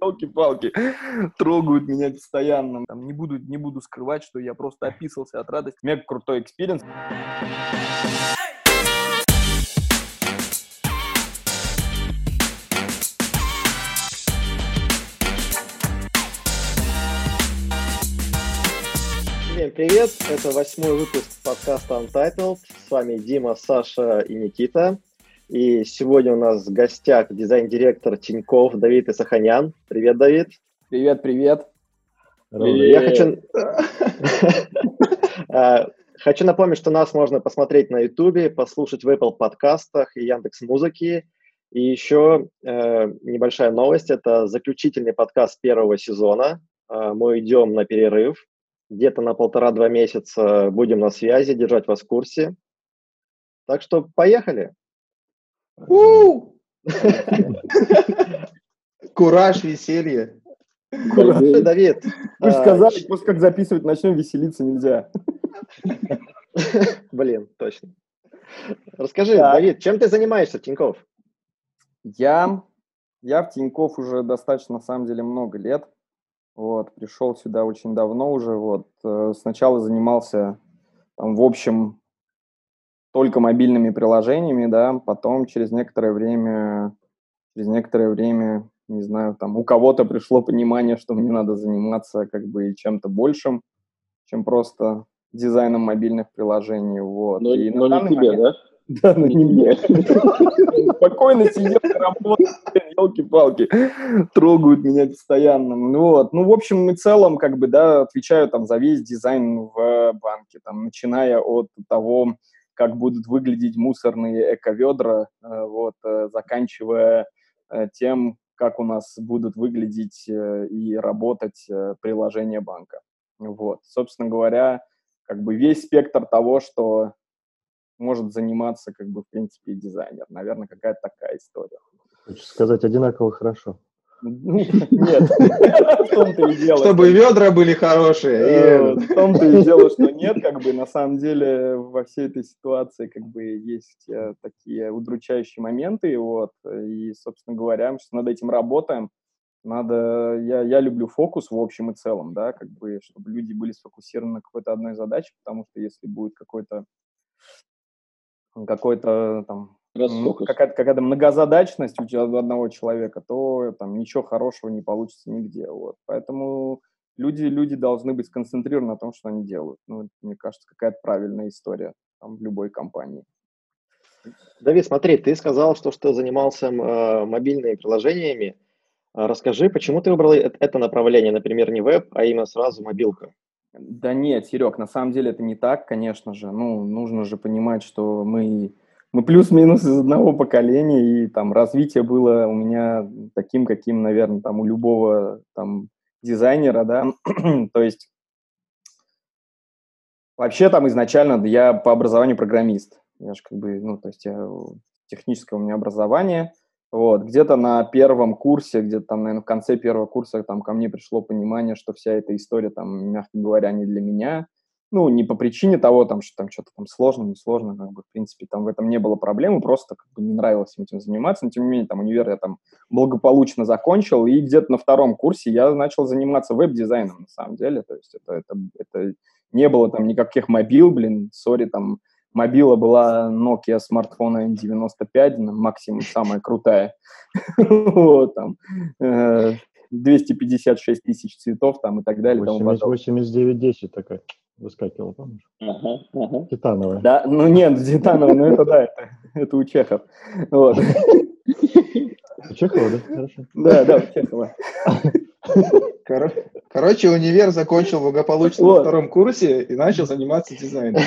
Елки-палки, трогают меня постоянно. Там, не, буду, не буду скрывать, что я просто описался от радости. Мега крутой experience. Всем привет! Это восьмой выпуск подкаста Untitled. С вами Дима, Саша и Никита. И сегодня у нас в гостях дизайн-директор Тиньков Давид Исаханян. Привет, Давид. Привет, привет. Я хочу... А, хочу напомнить, что нас можно посмотреть на YouTube, послушать в Apple подкастах и Яндекс Музыки. И еще э, небольшая новость. Это заключительный подкаст первого сезона. Э, мы идем на перерыв. Где-то на полтора-два месяца будем на связи, держать вас в курсе. Так что поехали! Кураж, веселье. Кураж. Давид. Вы же а, сказали, после как записывать начнем, веселиться нельзя. Блин, точно. Расскажи, Давид, чем ты занимаешься, Тиньков? Я, я в Тиньков уже достаточно, на самом деле, много лет. Вот, пришел сюда очень давно уже. Вот, э, сначала занимался, там, в общем, только мобильными приложениями, да, потом через некоторое время, через некоторое время, не знаю, там у кого-то пришло понимание, что мне надо заниматься как бы чем-то большим, чем просто дизайном мобильных приложений, вот. Но, и но не тебе, момент... да? Да, но не мне. Спокойно сидел, работал, елки-палки, трогают меня постоянно. Ну вот, ну, в общем и целом, как бы, да, отвечаю там за весь дизайн в банке, там, начиная от того, как будут выглядеть мусорные эко-ведра, э, вот, э, заканчивая э, тем, как у нас будут выглядеть и работать приложения банка. Вот, собственно говоря, как бы весь спектр того, что может заниматься, как бы, в принципе, дизайнер. Наверное, какая-то такая история. Хочешь сказать, одинаково хорошо. Нет, в том-то и дело. Чтобы ведра были хорошие. Э, в том-то и дело, что нет, как бы на самом деле во всей этой ситуации как бы есть э, такие удручающие моменты, вот, и, собственно говоря, мы над этим работаем. Надо, я, я люблю фокус в общем и целом, да, как бы, чтобы люди были сфокусированы на какой-то одной задаче, потому что если будет какой-то какой-то там какая-то, какая-то многозадачность у тебя одного человека, то там ничего хорошего не получится нигде. Вот. Поэтому люди, люди должны быть сконцентрированы на том, что они делают. Ну, мне кажется, какая-то правильная история там, в любой компании. Давид, смотри, ты сказал, что, что занимался э, мобильными приложениями. А расскажи, почему ты выбрал это направление, например, не веб, а именно сразу мобилка? Да нет, Серег, на самом деле это не так, конечно же. Ну, нужно же понимать, что мы мы плюс-минус из одного поколения, и там развитие было у меня таким, каким, наверное, там у любого там дизайнера, да, то есть вообще там изначально я по образованию программист, я же как бы, ну, то есть я, техническое у меня образование, вот, где-то на первом курсе, где-то там, наверное, в конце первого курса там ко мне пришло понимание, что вся эта история там, мягко говоря, не для меня, ну, не по причине того, там, что там что-то там сложно, не сложно, как бы, в принципе, там в этом не было проблемы, просто как бы не нравилось этим заниматься, но тем не менее, там, универ я там благополучно закончил, и где-то на втором курсе я начал заниматься веб-дизайном, на самом деле, то есть это, это, это не было там никаких мобил, блин, сори, там, мобила была Nokia смартфона N95, максимум самая крутая, вот, там, э, 256 тысяч цветов там и так далее. 8910 такая выскакивала, помнишь? Ага, ага. Титановая. Да, ну нет, титановая, ну это да, это, это у Чехов. Вот. У Чехова, да? Хорошо. Да, да, у Чехова. Короче, универ закончил благополучно вот. на втором курсе и начал заниматься дизайном.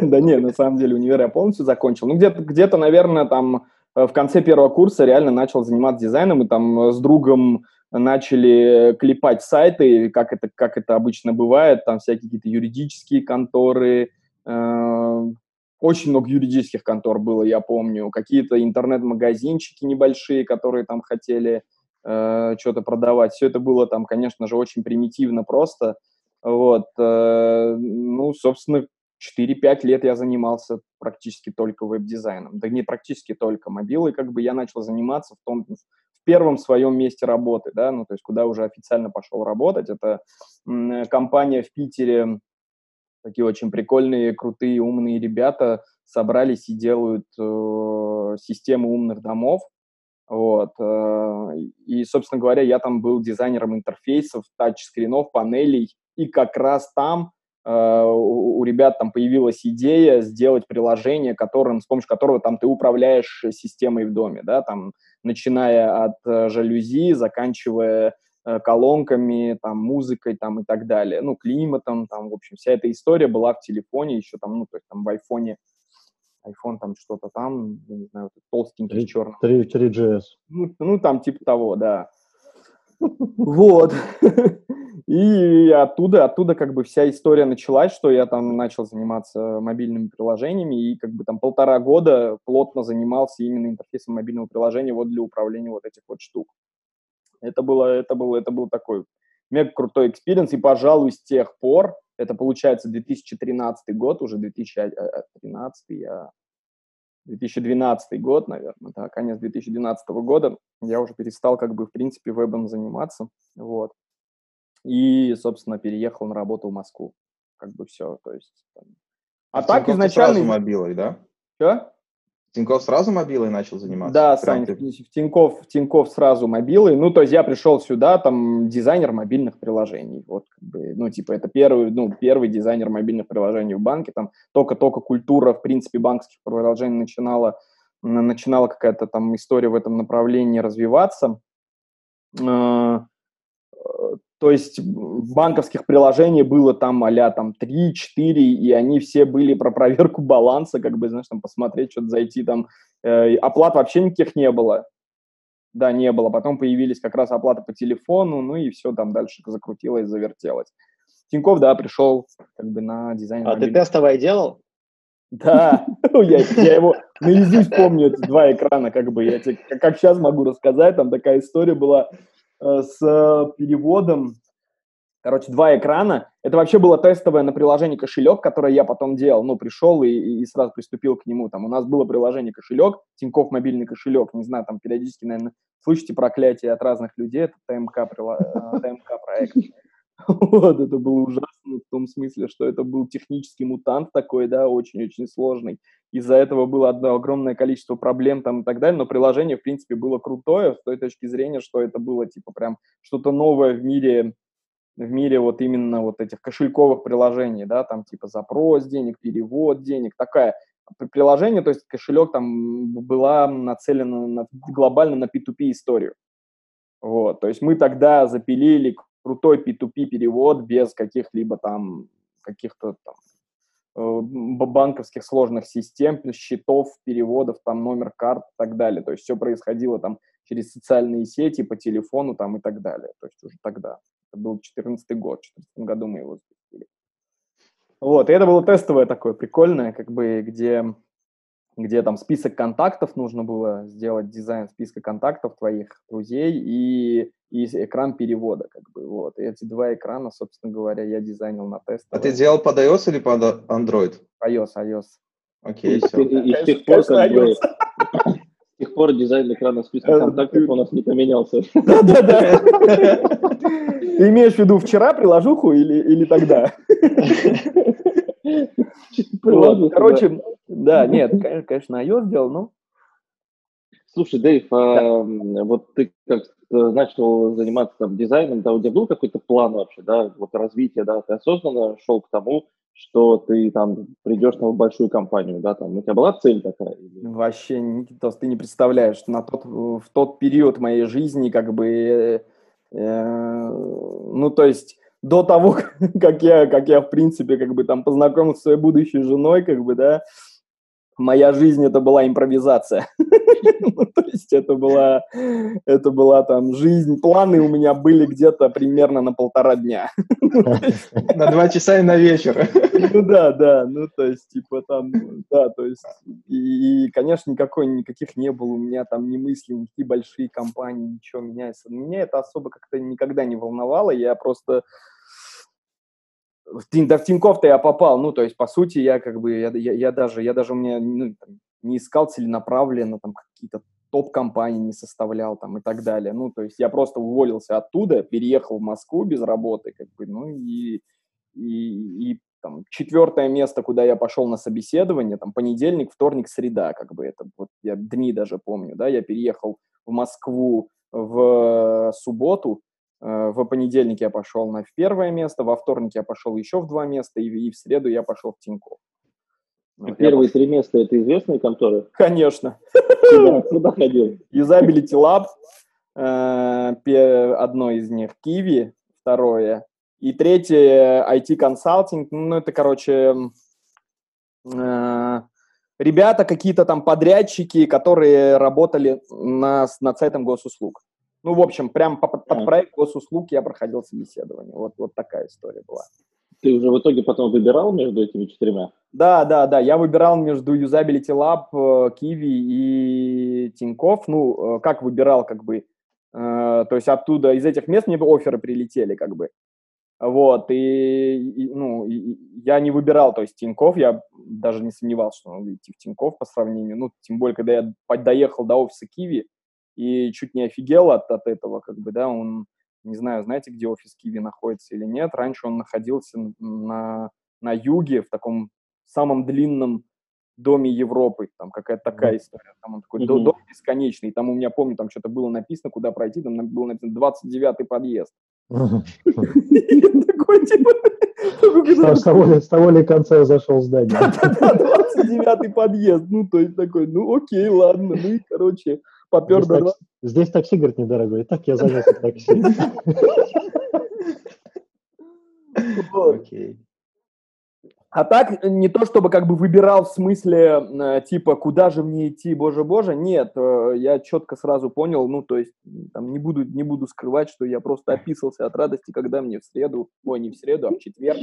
Да не, на самом деле универ я полностью закончил. Ну, где-то, где-то, наверное, там э, в конце первого курса реально начал заниматься дизайном, и там с другом начали клепать сайты, как это, как это обычно бывает, там всякие какие-то юридические конторы, э, очень много юридических контор было, я помню, какие-то интернет-магазинчики небольшие, которые там хотели э, что-то продавать. Все это было там, конечно же, очень примитивно просто. Вот, э, ну, собственно, 4-5 лет я занимался практически только веб-дизайном. Да не практически только мобилой, как бы я начал заниматься в том, первом своем месте работы, да, ну, то есть куда уже официально пошел работать. Это компания в Питере, такие очень прикольные, крутые, умные ребята собрались и делают э, систему умных домов. Вот. Э, и, собственно говоря, я там был дизайнером интерфейсов, тачскринов, панелей, и как раз там у, у ребят там появилась идея сделать приложение, которым, с помощью которого там ты управляешь системой в доме, да, там, начиная от э, жалюзи, заканчивая Э, колонками, там, музыкой, там, и так далее, ну, климатом, там, в общем, вся эта история была в телефоне еще там, ну, то есть там в айфоне, iPhone там что-то там, я не знаю, толстенький 3, черный. 3, 3GS. Ну, ну, там типа того, да. Вот. И оттуда, оттуда как бы вся история началась, что я там начал заниматься мобильными приложениями и как бы там полтора года плотно занимался именно интерфейсом мобильного приложения вот для управления вот этих вот штук. Это было, это было, это был такой мега крутой experience, и, пожалуй, с тех пор, это получается 2013 год, уже 2013, я 2012 год, наверное, да, конец 2012 года, я уже перестал, как бы, в принципе, вебом заниматься, вот. И, собственно, переехал на работу в Москву, как бы все, то есть... Там... А, так изначально... сразу мобилой, да? Что? Тиньков сразу мобилой начал заниматься? Да, Сань, ты... Тиньков, Тиньков сразу мобилой. Ну, то есть я пришел сюда, там, дизайнер мобильных приложений. Вот, как бы, ну, типа, это первый, ну, первый дизайнер мобильных приложений в банке. Там только-только культура, в принципе, банковских приложений начинала, начинала какая-то там история в этом направлении развиваться. То есть банковских приложений было там а там 3-4, и они все были про проверку баланса, как бы, знаешь, там посмотреть, что-то зайти там. Э, оплат вообще никаких не было. Да, не было. Потом появились как раз оплаты по телефону, ну и все там дальше закрутилось, завертелось. Тиньков, да, пришел как бы на дизайн. А ты тестовое делал? Да, я, я его наизусть помню, эти два экрана, как бы, я тебе, как сейчас могу рассказать, там такая история была, с переводом. Короче, два экрана. Это вообще было тестовое на приложение кошелек, которое я потом делал. Ну, пришел и, и сразу приступил к нему. Там у нас было приложение кошелек, Тиньков мобильный кошелек. Не знаю, там периодически, наверное, слышите проклятие от разных людей. Это ТМК, э, ТМК проект. Вот, это было ужасно в том смысле, что это был технический мутант такой, да, очень-очень сложный. Из-за этого было одно огромное количество проблем там и так далее, но приложение, в принципе, было крутое с той точки зрения, что это было, типа, прям что-то новое в мире, в мире вот именно вот этих кошельковых приложений, да, там типа запрос денег, перевод денег, такая приложение, то есть кошелек там была нацелена на, глобально на P2P историю. Вот, то есть мы тогда запилили крутой P2P перевод без каких-либо там каких-то там э, банковских сложных систем, счетов, переводов, там номер карт и так далее. То есть все происходило там через социальные сети, по телефону там и так далее. То есть уже тогда. Это был 2014 год, в 2014 году мы его запустили. Вот, и это было тестовое такое прикольное, как бы, где где там список контактов нужно было сделать дизайн списка контактов твоих друзей и, и экран перевода, как бы, вот. И эти два экрана, собственно говоря, я дизайнил на тест. А ты делал под iOS или под Android? iOS, iOS. Окей, все. И, с тех пор, как бы, с тех пор дизайн экрана списка контактов у нас не поменялся. Да-да-да. Ты имеешь в виду вчера приложуху или, или тогда? Короче, да, нет, конечно, iOS сделал, но... Слушай, Дэйв, а, вот ты как начал заниматься там дизайном, да, у тебя был какой-то план вообще, да, вот развития, да, ты осознанно шел к тому, что ты там придешь на большую компанию, да, там, у тебя была цель такая? Вообще, Никитос, ты не представляешь, на тот, в тот период моей жизни, как бы, э, э, ну, то есть, до того, как я, как я, в принципе, как бы там познакомился с своей будущей женой, как бы, да, моя жизнь это была импровизация. Ну, то есть это была, это была там жизнь, планы у меня были где-то примерно на полтора дня. На два часа и на вечер. Ну да, да, ну то есть типа там, да, то есть и, конечно, никакой, никаких не было у меня там ни мыслей, никакие большие компании, ничего меня, меня это особо как-то никогда не волновало, я просто в, да, в Тинькофф-то я попал, ну, то есть, по сути, я как бы, я, я, я даже, я даже у меня ну, не искал целенаправленно там какие-то топ-компании не составлял там и так далее. Ну, то есть я просто уволился оттуда, переехал в Москву без работы, как бы, ну и, и, и там четвертое место, куда я пошел на собеседование, там понедельник, вторник, среда, как бы это, вот я дни даже помню, да, я переехал в Москву в субботу, э, в понедельник я пошел на первое место, во вторник я пошел еще в два места, и, и в среду я пошел в Тинькофф. Вот Первые три места – это известные конторы? Конечно. Куда, куда ходил? Usability Lab, э, одно из них Kiwi, второе. И третье IT консалтинг. Ну, это, короче, э, ребята какие-то там подрядчики, которые работали на, над сайтом госуслуг. Ну, в общем, прям под, под проект госуслуг я проходил собеседование. Вот, вот такая история была. Ты уже в итоге потом выбирал между этими четырьмя? Да, да, да. Я выбирал между Usability Lab, Kiwi и Тинькофф. Ну, э, как выбирал, как бы. Э, то есть оттуда, из этих мест мне оферы прилетели, как бы. Вот, и, и ну, и, я не выбирал, то есть Тиньков, я даже не сомневался, что надо идти в Тиньков по сравнению, ну, тем более, когда я доехал до офиса Киви и чуть не офигел от, от этого, как бы, да, он не знаю, знаете, где офис Киви находится или нет. Раньше он находился на, на юге, в таком самом длинном доме Европы. Там какая-то такая история. Там он такой mm-hmm. дом бесконечный. Там у меня, помню, там что-то было написано, куда пройти. Там было написано 29-й подъезд. Такой, типа... С того ли конца я зашел в здание. 29-й подъезд. Ну, то есть такой, ну, окей, ладно. Ну и, короче, попер здесь, такси, здесь такси, говорит, недорогой. Так я занялся такси. Окей. А так, не то чтобы как бы выбирал в смысле, э, типа, куда же мне идти, боже-боже, нет, э, я четко сразу понял, ну, то есть, там, не буду, не буду скрывать, что я просто описался от радости, когда мне в среду, ой, не в среду, а в четверг,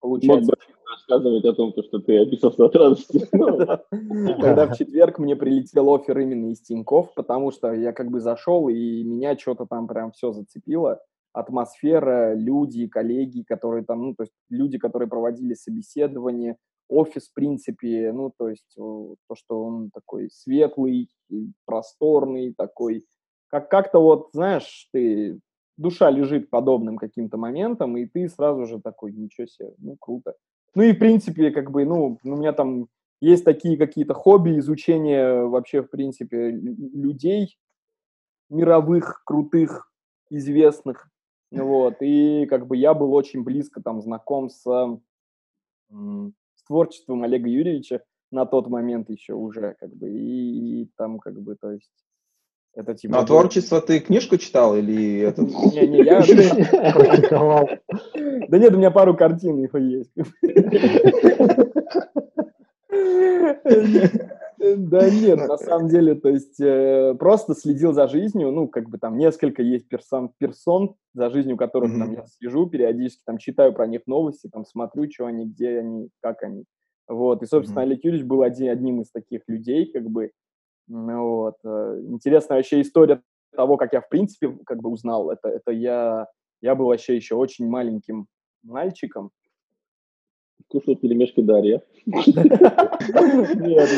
получается... рассказывать о том, что ты описался от радости. Когда в четверг мне прилетел офер именно из Тинькофф, потому что я как бы зашел, и меня что-то там прям все зацепило, атмосфера, люди, коллеги, которые там, ну, то есть люди, которые проводили собеседование, офис, в принципе, ну, то есть то, что он такой светлый, просторный, такой, как как-то вот, знаешь, ты, душа лежит подобным каким-то моментом, и ты сразу же такой, ничего себе, ну, круто. Ну, и, в принципе, как бы, ну, у меня там есть такие какие-то хобби, изучение вообще, в принципе, людей мировых, крутых, известных, вот, и как бы я был очень близко там знаком с, с творчеством Олега Юрьевича на тот момент еще уже, как бы, и, и там как бы, то есть, это типа... На творчество ты книжку читал или это? Не, не, я практиковал. Да нет, у меня пару картин их есть. Да нет, на самом деле, то есть э, просто следил за жизнью, ну, как бы там несколько есть персон, персон за жизнью которых mm-hmm. там я слежу периодически, там читаю про них новости, там смотрю, что они, где они, как они. Вот, и, собственно, mm-hmm. Олег Юрьевич был один, одним из таких людей, как бы, вот. Э, интересная вообще история того, как я, в принципе, как бы узнал, это, это я, я был вообще еще очень маленьким мальчиком, кушал пельмешки Дарья.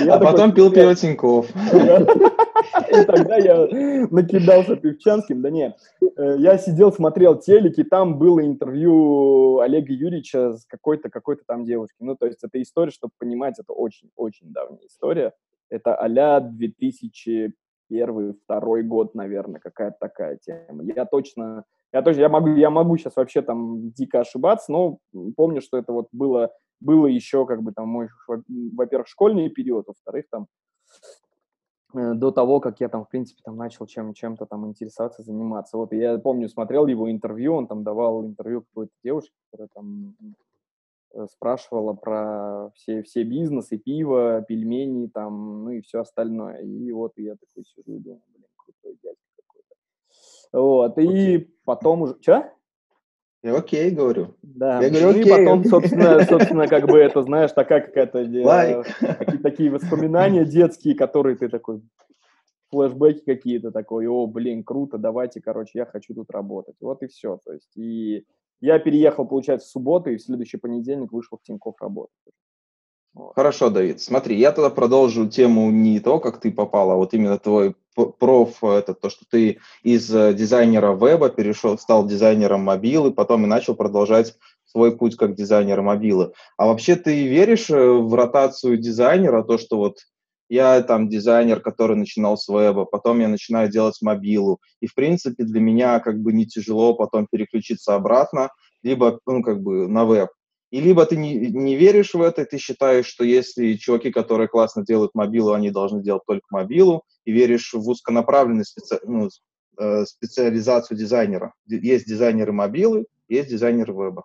А потом пил пиво. И тогда я накидался певчанским. Да нет, э, я сидел, смотрел телек, и там было интервью Олега Юрьевича с какой-то какой-то там девушкой. Ну, то есть это история, чтобы понимать, это очень-очень давняя история. Это а-ля 2001 второй год, наверное, какая-то такая тема. Я точно я тоже, я могу, я могу сейчас вообще там дико ошибаться, но помню, что это вот было было еще как бы там мой, во-первых, школьный период, во-вторых, там э, до того, как я там, в принципе, там начал чем, чем-то там интересоваться, заниматься. Вот я помню, смотрел его интервью, он там давал интервью какой-то девушке, которая там э, спрашивала про все, все бизнесы, пиво, пельмени там, ну и все остальное. И вот я такой сижу и думаю, блин, крутой дядька Вот, и okay. потом уже... Че? Я окей, говорю. Да, я говорю, ну окей. и потом, собственно, собственно, как бы это, знаешь, такая какая-то, like. такие, такие воспоминания детские, которые ты такой, флешбеки какие-то такой, о, блин, круто, давайте, короче, я хочу тут работать. Вот и все, то есть, и я переехал, получается, в субботу, и в следующий понедельник вышел в Тинькофф работать. Хорошо, Давид. Смотри, я тогда продолжу тему не то, как ты попал, а вот именно твой проф, это то, что ты из э, дизайнера веба перешел, стал дизайнером мобилы, потом и начал продолжать свой путь как дизайнер мобилы. А вообще ты веришь э, в ротацию дизайнера, то, что вот я там дизайнер, который начинал с веба, потом я начинаю делать мобилу, и в принципе для меня как бы не тяжело потом переключиться обратно, либо ну как бы на веб. И либо ты не, не веришь в это, ты считаешь, что если чуваки, которые классно делают мобилу, они должны делать только мобилу, и веришь в узконаправленную специ... ну, э, специализацию дизайнера. Есть дизайнеры мобилы, есть дизайнеры веба.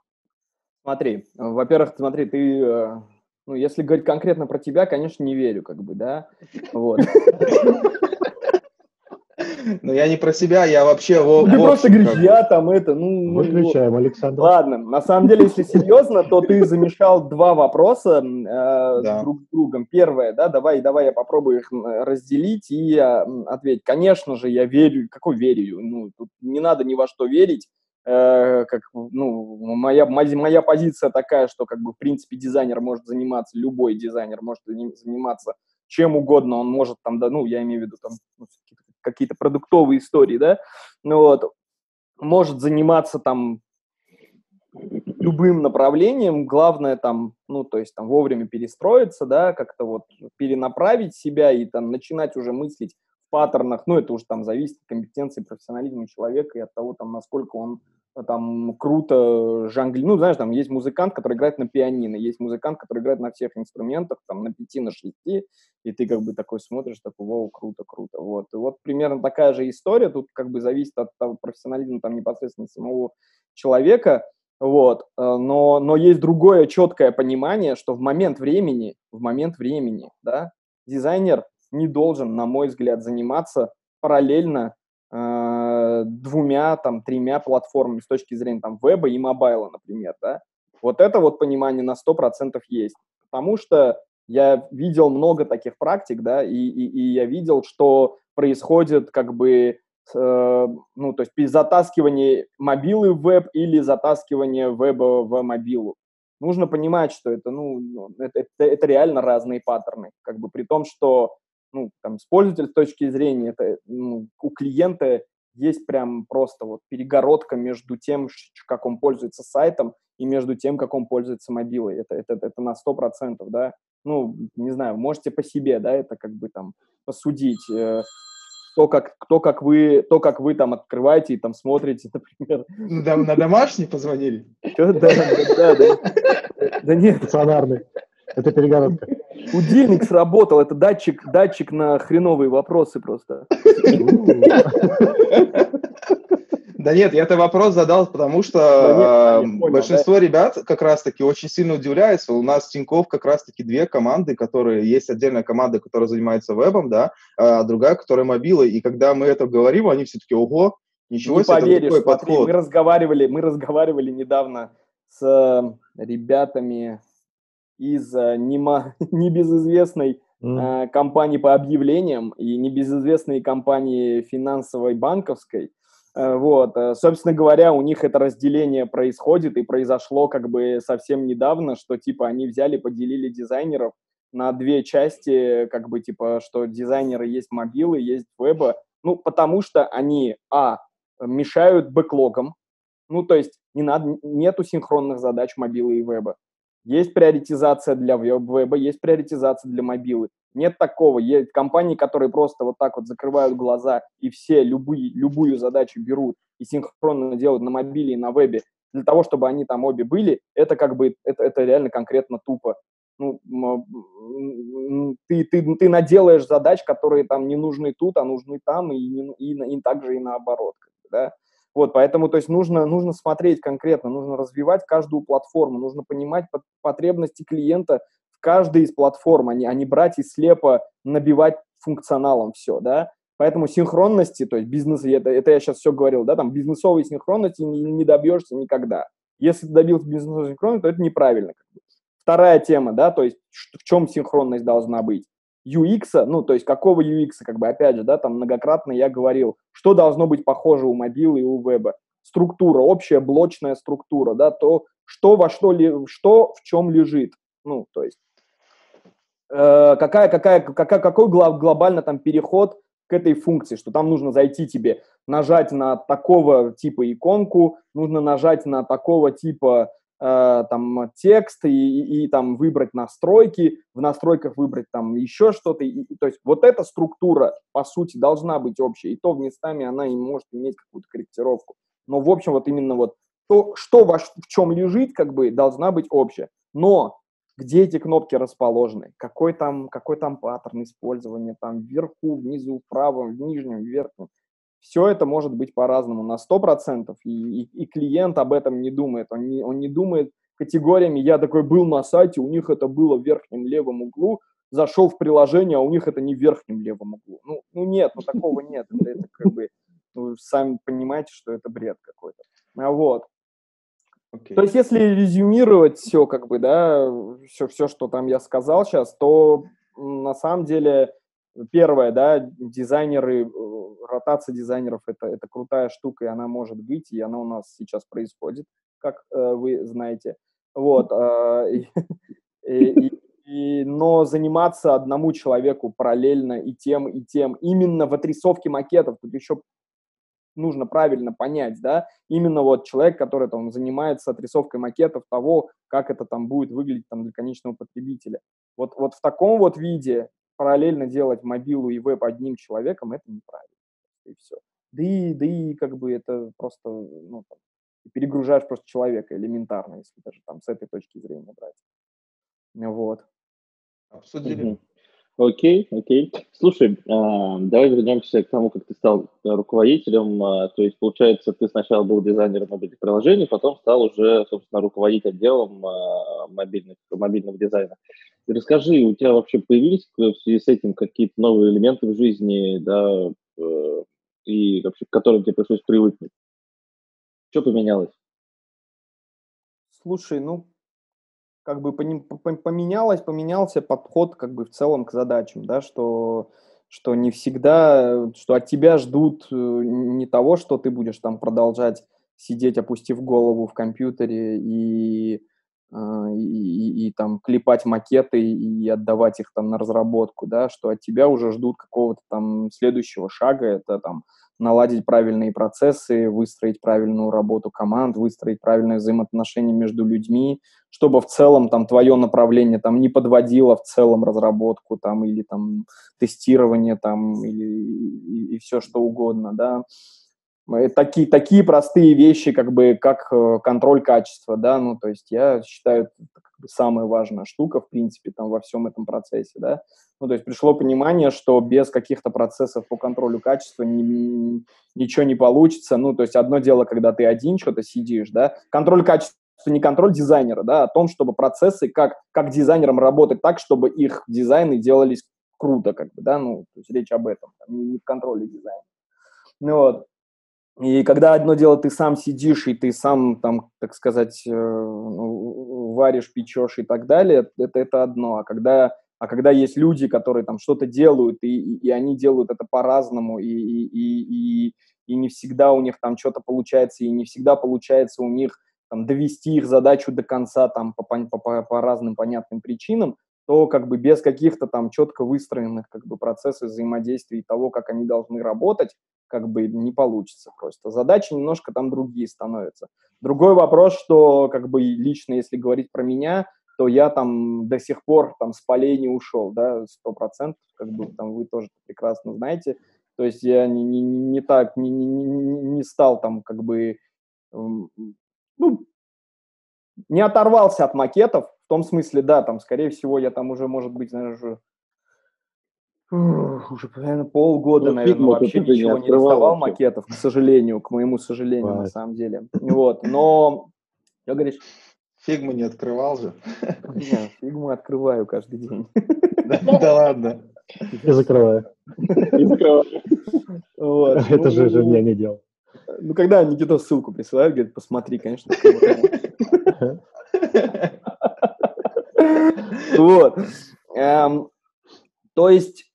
Смотри, во-первых, смотри, ты, э, ну, если говорить конкретно про тебя, конечно, не верю, как бы, да, вот. Но я не про себя, я вообще... Ну, ты просто говоришь, я там это, ну... Выключаем, Александр. Ладно, на самом деле, если серьезно, то ты замешал два вопроса э, друг с другом. Первое, да, давай, давай я попробую их разделить и э, ответить. Конечно же, я верю, какой верю? Ну, тут не надо ни во что верить. Э, как, ну, моя, моя позиция такая, что, как бы, в принципе, дизайнер может заниматься, любой дизайнер может заниматься чем угодно, он может там, да, ну, я имею в виду там ну, какие-то продуктовые истории, да, ну вот, может заниматься там любым направлением, главное там, ну, то есть там вовремя перестроиться, да, как-то вот перенаправить себя и там начинать уже мыслить в паттернах, ну, это уже там зависит от компетенции, профессионализма человека и от того, там, насколько он там круто жангли. Ну, знаешь, там есть музыкант, который играет на пианино, есть музыкант, который играет на всех инструментах, там, на пяти, на шести, и ты как бы такой смотришь, такой, вау, круто, круто, вот. И вот примерно такая же история, тут как бы зависит от того профессионализма там непосредственно самого человека, вот, э, но, но есть другое четкое понимание, что в момент времени, в момент времени, да, дизайнер не должен, на мой взгляд, заниматься параллельно э, двумя, там, тремя платформами с точки зрения там веба и мобайла, например, да. Вот это вот понимание на 100% есть. Потому что я видел много таких практик, да, и, и, и я видел, что происходит как бы, э, ну, то есть затаскивание мобилы в веб или затаскивание веба в мобилу. Нужно понимать, что это, ну, ну это, это, это реально разные паттерны, как бы при том, что ну, там, с пользовательской точки зрения, это, ну, у клиента есть прям просто вот перегородка между тем, как он пользуется сайтом, и между тем, как он пользуется мобилой. Это, это, это на 100%, да. Ну, не знаю, можете по себе, да, это как бы там посудить. Э, то, как, то, как вы, то, как вы там открываете и там смотрите, например. На, на домашний позвонили? Да, да, да, да. Да нет. Стационарный. Это перегородка. Будильник сработал, это датчик, датчик на хреновые вопросы просто. Да нет, я этот вопрос задал, потому что да нет, понял, большинство да? ребят как раз-таки очень сильно удивляются. У нас в Тинькофф как раз-таки две команды, которые... Есть отдельная команда, которая занимается вебом, да, а другая, которая мобилой. И когда мы это говорим, они все таки ого, ничего Не себе, поверишь, такой смотри, подход. Мы разговаривали, мы разговаривали недавно с э, ребятами из э, небезызвестной mm. компании по объявлениям и небезызвестной компании финансовой банковской. Э, вот, собственно говоря, у них это разделение происходит и произошло как бы совсем недавно, что типа они взяли, поделили дизайнеров на две части, как бы типа, что дизайнеры есть мобилы, есть веба, ну, потому что они, а, мешают бэклогам, ну, то есть не надо, нету синхронных задач мобилы и веба. Есть приоритизация для веба, есть приоритизация для мобилы. Нет такого. Есть компании, которые просто вот так вот закрывают глаза и все любые, любую задачу берут и синхронно делают на мобиле и на вебе для того, чтобы они там обе были, это как бы, это, это реально конкретно тупо. Ну, ты, ты, ты наделаешь задач, которые там не нужны тут, а нужны там, и, и, и также и наоборот. Да? Вот, поэтому, то есть нужно, нужно смотреть конкретно, нужно развивать каждую платформу, нужно понимать потребности клиента в каждой из платформ, а не, а не брать и слепо набивать функционалом все, да. Поэтому синхронности, то есть бизнес, это, это я сейчас все говорил, да, там бизнесовой синхронности не, не добьешься никогда. Если ты добился бизнесовой синхронности, то это неправильно. Вторая тема, да, то есть в чем синхронность должна быть. UX, ну, то есть какого UX, как бы, опять же, да, там многократно я говорил, что должно быть похоже у мобилы и у веба. Структура, общая блочная структура, да, то, что во что, ли, что в чем лежит, ну, то есть э, какая, какая, какая, какой глобально там переход к этой функции, что там нужно зайти тебе, нажать на такого типа иконку, нужно нажать на такого типа э, там текст и, и, и там выбрать настройки, в настройках выбрать там еще что-то. И, и, то есть вот эта структура, по сути, должна быть общей, и то местами она и может иметь какую-то корректировку. Но, в общем, вот именно вот то, что во, в чем лежит, как бы, должна быть общая. Но где эти кнопки расположены, какой там, какой там паттерн использования, там вверху, внизу, вправо, в нижнем, в верхнем. Все это может быть по-разному на 100%, и, и, и клиент об этом не думает. Он не, он не думает категориями, я такой был на сайте, у них это было в верхнем левом углу, зашел в приложение, а у них это не в верхнем левом углу. Ну, ну нет, ну такого нет. Это, это как бы, ну, сами понимаете, что это бред какой-то. А вот. Okay. То есть, если резюмировать все, как бы, да, все, все, что там я сказал сейчас, то на самом деле первое, да, дизайнеры, э, ротация дизайнеров это, это крутая штука, и она может быть, и она у нас сейчас происходит, как э, вы знаете. Вот. Э, и, и, но заниматься одному человеку параллельно и тем, и тем, именно в отрисовке макетов, тут еще нужно правильно понять, да, именно вот человек, который там занимается отрисовкой макетов того, как это там будет выглядеть там для конечного потребителя. Вот, вот в таком вот виде параллельно делать мобилу и веб одним человеком, это неправильно. И все. Да и, да и как бы это просто, ну, там, перегружаешь просто человека элементарно, если даже там с этой точки зрения брать. Вот. Обсудили. Mm-hmm. Окей, окей. Слушай, а, давай вернемся к тому, как ты стал руководителем. А, то есть, получается, ты сначала был дизайнером мобильных приложений, потом стал уже, собственно, руководить отделом а, мобильных, мобильного дизайна. Расскажи, у тебя вообще появились в связи с этим какие-то новые элементы в жизни, да, э, и вообще к которым тебе пришлось привыкнуть? Что поменялось? Слушай, ну, как бы поменялось, поменялся подход как бы в целом к задачам, да, что, что не всегда, что от тебя ждут э, не того, что ты будешь там продолжать сидеть, опустив голову в компьютере и, и, и, и там клепать макеты и отдавать их там на разработку, да, что от тебя уже ждут какого-то там следующего шага, это там наладить правильные процессы, выстроить правильную работу команд, выстроить правильные взаимоотношения между людьми, чтобы в целом там твое направление там не подводило в целом разработку там или там тестирование там или и, и все что угодно, да. Такие, такие простые вещи, как бы, как э, контроль качества, да, ну, то есть я считаю, это как бы самая важная штука, в принципе, там во всем этом процессе, да, ну, то есть пришло понимание, что без каких-то процессов по контролю качества ни, ничего не получится. Ну, то есть одно дело, когда ты один что-то сидишь, да. Контроль качества не контроль дизайнера, да, а о том, чтобы процессы, как, как дизайнерам работать так, чтобы их дизайны делались круто, как бы, да, ну, то есть речь об этом, там, не в контроле дизайна. Ну, вот. И когда одно дело ты сам сидишь, и ты сам, там, так сказать, э, ну, варишь, печешь и так далее, это, это одно. А когда а когда есть люди, которые там что-то делают, и, и, они делают это по-разному, и, и, и, и, и не всегда у них там что-то получается, и не всегда получается у них там, довести их задачу до конца там, по, по, по разным понятным причинам, то как бы без каких-то там четко выстроенных как бы процессов взаимодействия и того, как они должны работать, как бы не получится просто. Задачи немножко там другие становятся. Другой вопрос, что как бы лично, если говорить про меня, то я там до сих пор там с полей не ушел, да, сто процентов, как бы там вы тоже прекрасно знаете. То есть я не, не, не так, не, не, не стал там как бы, ну, не оторвался от макетов, в том смысле, да, там, скорее всего, я там уже, может быть, наверное, уже, наверное, полгода, ну, наверное, вообще ничего не, не рисовал макетов, к сожалению, к моему сожалению, на самом деле. Вот, но, что говоришь? Фигму не открывал же. Не, фигму открываю каждый день. Да ладно. И закрываю. И закрываю. Это же же я не делал. Ну, когда Никита ссылку присылает, говорит, посмотри, конечно. Вот. Эм, то есть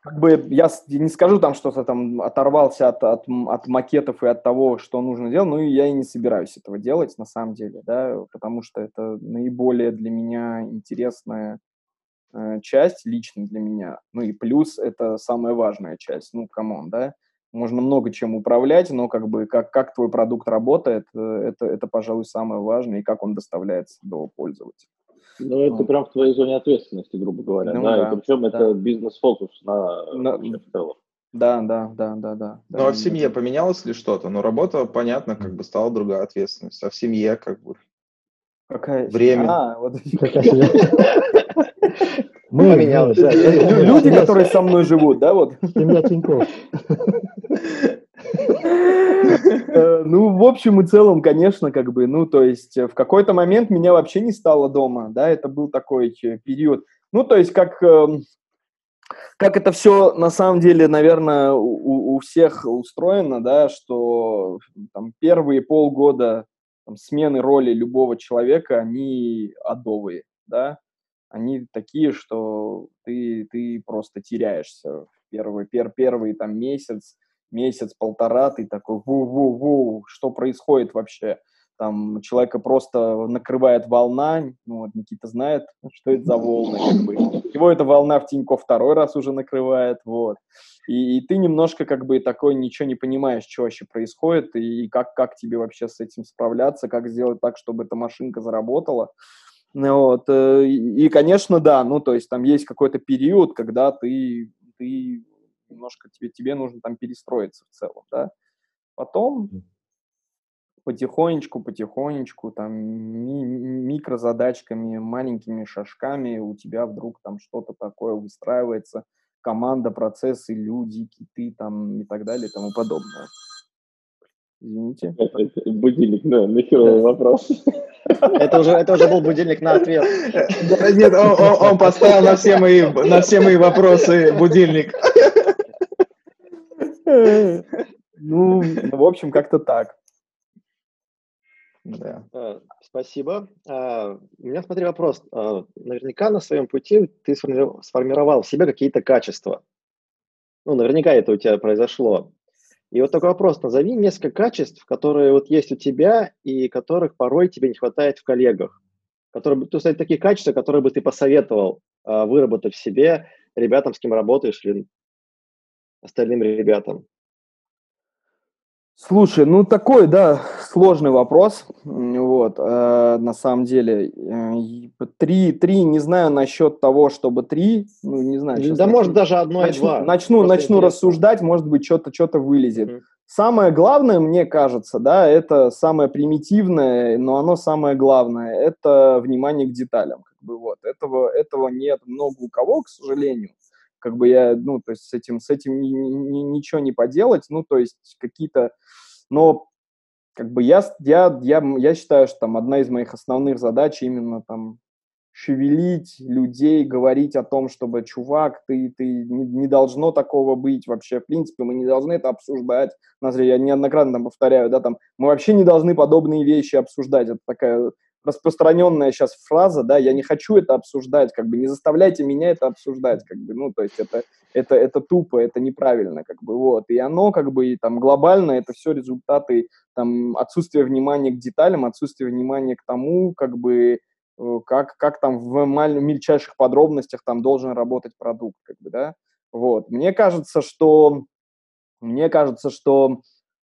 как бы я не скажу там что-то там оторвался от, от, от макетов и от того, что нужно делать, ну и я и не собираюсь этого делать на самом деле, да, потому что это наиболее для меня интересная э, часть лично для меня. Ну и плюс это самая важная часть. Ну, come on, да? Можно много чем управлять, но как бы как, как твой продукт работает, э, это, это, пожалуй, самое важное, и как он доставляется до пользователя. Ну, это ну. прям в твоей зоне ответственности, грубо говоря, ну, да, да, и причем да. это бизнес-фокус на, на в целом. Да, да, да, да, да. Ну, а в семье поменялось ли что-то? Ну, работа, понятно, как бы стала другая ответственность, а в семье как бы Какая? Время. А, вот. Мы поменялись. Люди, которые со мной живут, да, вот. Семья Тинькофф. Э, ну, в общем и целом, конечно, как бы, ну, то есть в какой-то момент меня вообще не стало дома, да, это был такой э, период. Ну, то есть как, эм, как это все на самом деле, наверное, у, у всех устроено, да, что там первые полгода там, смены роли любого человека, они адовые, да, они такие, что ты, ты просто теряешься. Первый, пер, первый там месяц, месяц-полтора, ты такой, ву-ву-ву, что происходит вообще? Там человека просто накрывает волна, ну вот Никита знает, что это за волны, как бы. Его эта волна в Тинькофф второй раз уже накрывает, вот. И, и ты немножко как бы такой ничего не понимаешь, что вообще происходит, и как, как тебе вообще с этим справляться, как сделать так, чтобы эта машинка заработала. Вот. Э, и, конечно, да, ну, то есть там есть какой-то период, когда ты, ты немножко, тебе, тебе нужно там перестроиться в целом, да. Потом потихонечку, потихонечку, там, ми- микрозадачками, маленькими шажками у тебя вдруг там что-то такое выстраивается, команда, процессы, люди, киты там и так далее и тому подобное. Извините. Будильник, да, нахеровый вопрос. Это уже, это уже был будильник на ответ. Нет, он, он, он поставил на все, мои, на все мои вопросы будильник. Ну, в общем, как-то так. Да. А, спасибо. А, у меня, смотри, вопрос. А, наверняка на своем пути ты сформировал в себе какие-то качества. Ну, наверняка это у тебя произошло. И вот такой вопрос. Назови несколько качеств, которые вот есть у тебя и которых порой тебе не хватает в коллегах. Которые, то есть такие качества, которые бы ты посоветовал выработать в себе ребятам, с кем работаешь, или остальным ребятам. Слушай, ну такой, да, сложный вопрос. Вот, э, на самом деле, э, три, три, не знаю насчет того, чтобы три, ну не знаю. Да, начну, может даже одно начну, и два. Начну, начну рассуждать, может быть, что-то, что-то вылезет. Mm-hmm. Самое главное, мне кажется, да, это самое примитивное, но оно самое главное, это внимание к деталям. Как бы вот этого, этого нет много у кого, к сожалению как бы я, ну, то есть с этим, с этим ни, ни, ничего не поделать, ну, то есть какие-то, но как бы я, я, я, я считаю, что там одна из моих основных задач именно там шевелить людей, говорить о том, чтобы, чувак, ты, ты не, не должно такого быть вообще, в принципе, мы не должны это обсуждать. Я неоднократно там повторяю, да, там, мы вообще не должны подобные вещи обсуждать. Это такая распространенная сейчас фраза, да, я не хочу это обсуждать, как бы не заставляйте меня это обсуждать, как бы, ну, то есть это, это, это тупо, это неправильно, как бы, вот, и оно, как бы, и, там, глобально это все результаты, там, отсутствия внимания к деталям, отсутствия внимания к тому, как бы, э, как, как там в мельчайших подробностях там должен работать продукт, как бы, да, вот, мне кажется, что, мне кажется, что,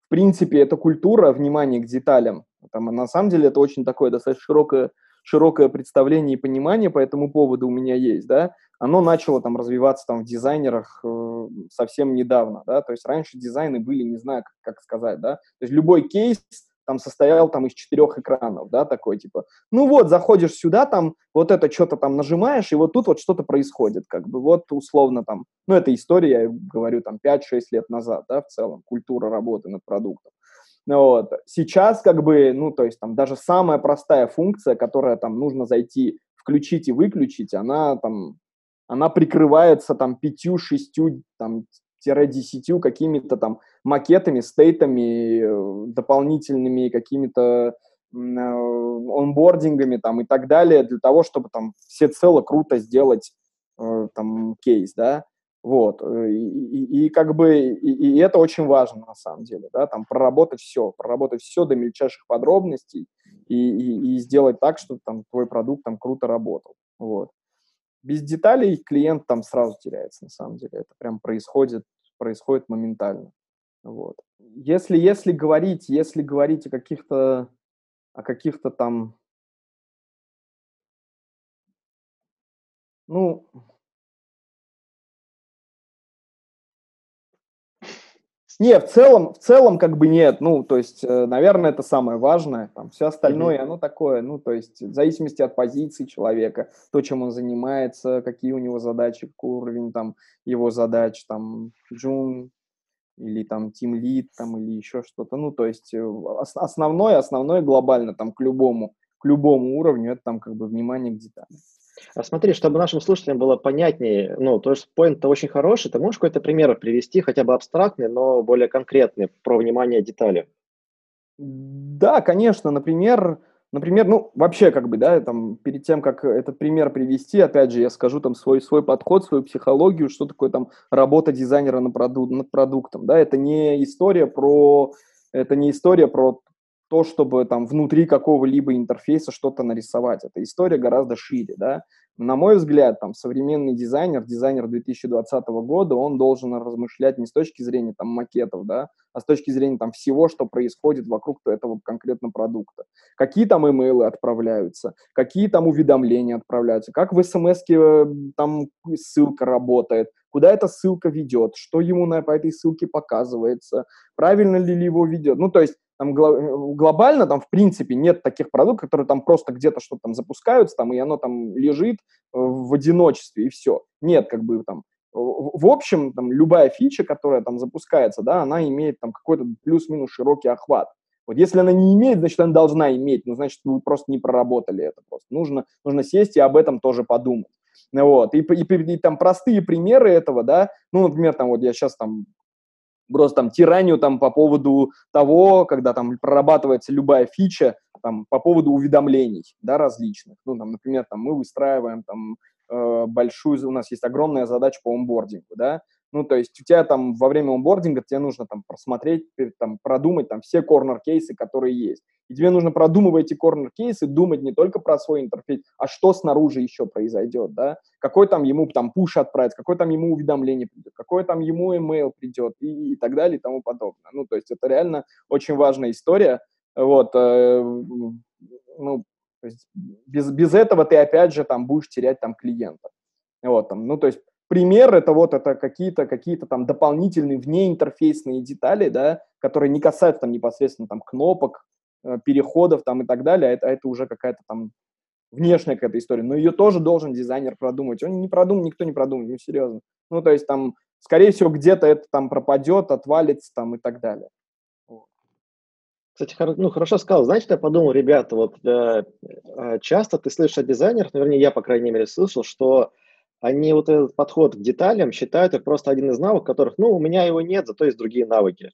в принципе, эта культура внимания к деталям, там, на самом деле это очень такое достаточно широкое, широкое представление и понимание по этому поводу у меня есть, да, оно начало там развиваться там в дизайнерах э, совсем недавно, да, то есть раньше дизайны были, не знаю, как, как сказать, да, то есть любой кейс там состоял там из четырех экранов, да, такой типа, ну вот, заходишь сюда, там вот это что-то там нажимаешь, и вот тут вот что-то происходит, как бы, вот условно там, ну это история, я говорю, там 5-6 лет назад, да, в целом, культура работы над продуктом. Вот. Сейчас как бы, ну, то есть там даже самая простая функция, которая там нужно зайти, включить и выключить, она там, она прикрывается там пятью, шестью, там, десятью какими-то там макетами, стейтами, э, дополнительными какими-то э, онбордингами там и так далее для того, чтобы там все цело круто сделать э, там кейс, да. Вот, э, и, и, и как бы, и, и это очень важно на самом деле, да, там проработать все, проработать все до мельчайших подробностей и, и, и сделать так, чтобы там твой продукт там круто работал, вот. без деталей клиент там сразу теряется, на самом деле. Это прям происходит, происходит моментально. Вот. Если, если говорить, если говорить о каких-то, о каких-то там, ну, Не, в целом, в целом как бы нет. Ну, то есть, э, наверное, это самое важное. Там все остальное, mm-hmm. оно такое, ну, то есть, в зависимости от позиции человека, то, чем он занимается, какие у него задачи, какой уровень там его задач, там, джун или там team lead, там, или еще что-то. Ну, то есть, э, основное, основное глобально там к любому, к любому уровню, это там как бы внимание к деталям. А смотри, чтобы нашим слушателям было понятнее, ну, то есть поинт-то очень хороший, ты можешь какой-то пример привести, хотя бы абстрактный, но более конкретный, про внимание детали? Да, конечно, например, например, ну, вообще, как бы, да, там, перед тем, как этот пример привести, опять же, я скажу там свой, свой подход, свою психологию, что такое там работа дизайнера над, проду над продуктом, да, это не история про, это не история про то, чтобы там внутри какого-либо интерфейса что-то нарисовать. Эта история гораздо шире, да. На мой взгляд, там, современный дизайнер, дизайнер 2020 года, он должен размышлять не с точки зрения там макетов, да, а с точки зрения там всего, что происходит вокруг этого конкретно продукта. Какие там имейлы отправляются, какие там уведомления отправляются, как в смс э, там ссылка работает, куда эта ссылка ведет, что ему на, по этой ссылке показывается, правильно ли его ведет. Ну, то есть там глобально там в принципе нет таких продуктов, которые там просто где-то что-то там запускаются, там, и оно там лежит э, в одиночестве, и все. Нет, как бы там в общем, там, любая фича, которая там запускается, да, она имеет там какой-то плюс-минус широкий охват. Вот если она не имеет, значит, она должна иметь, ну, значит, вы просто не проработали это просто. Нужно, нужно сесть и об этом тоже подумать. Вот. И, и, и, там простые примеры этого, да, ну, например, там вот я сейчас там просто там тиранию там по поводу того, когда там прорабатывается любая фича, там по поводу уведомлений, да, различных. Ну, там, например, там мы выстраиваем там э, большую, у нас есть огромная задача по онбордингу, да, ну, то есть у тебя там во время онбординга тебе нужно там просмотреть, там, продумать там все корнер-кейсы, которые есть. И тебе нужно продумывать эти корнер-кейсы, думать не только про свой интерфейс, а что снаружи еще произойдет, да, какой там ему там пуш отправить, какой там ему уведомление придет, какой там ему email придет и, и так далее и тому подобное. Ну, то есть это реально очень важная история, вот, э, ну, то есть без, без этого ты опять же там будешь терять там клиента. Вот, там, ну, то есть пример это вот это какие-то какие там дополнительные внеинтерфейсные детали, да, которые не касаются там непосредственно там кнопок, э, переходов там и так далее, а это, а это уже какая-то там внешняя какая-то история, но ее тоже должен дизайнер продумать. Он не продумает, никто не продумает, ну серьезно. Ну то есть там, скорее всего, где-то это там пропадет, отвалится там и так далее. Кстати, ну, хорошо сказал. Знаете, я подумал, ребята, вот э, э, часто ты слышишь о дизайнерах, наверное, я, по крайней мере, слышал, что они вот этот подход к деталям считают это просто один из навыков, которых, ну, у меня его нет, зато есть другие навыки.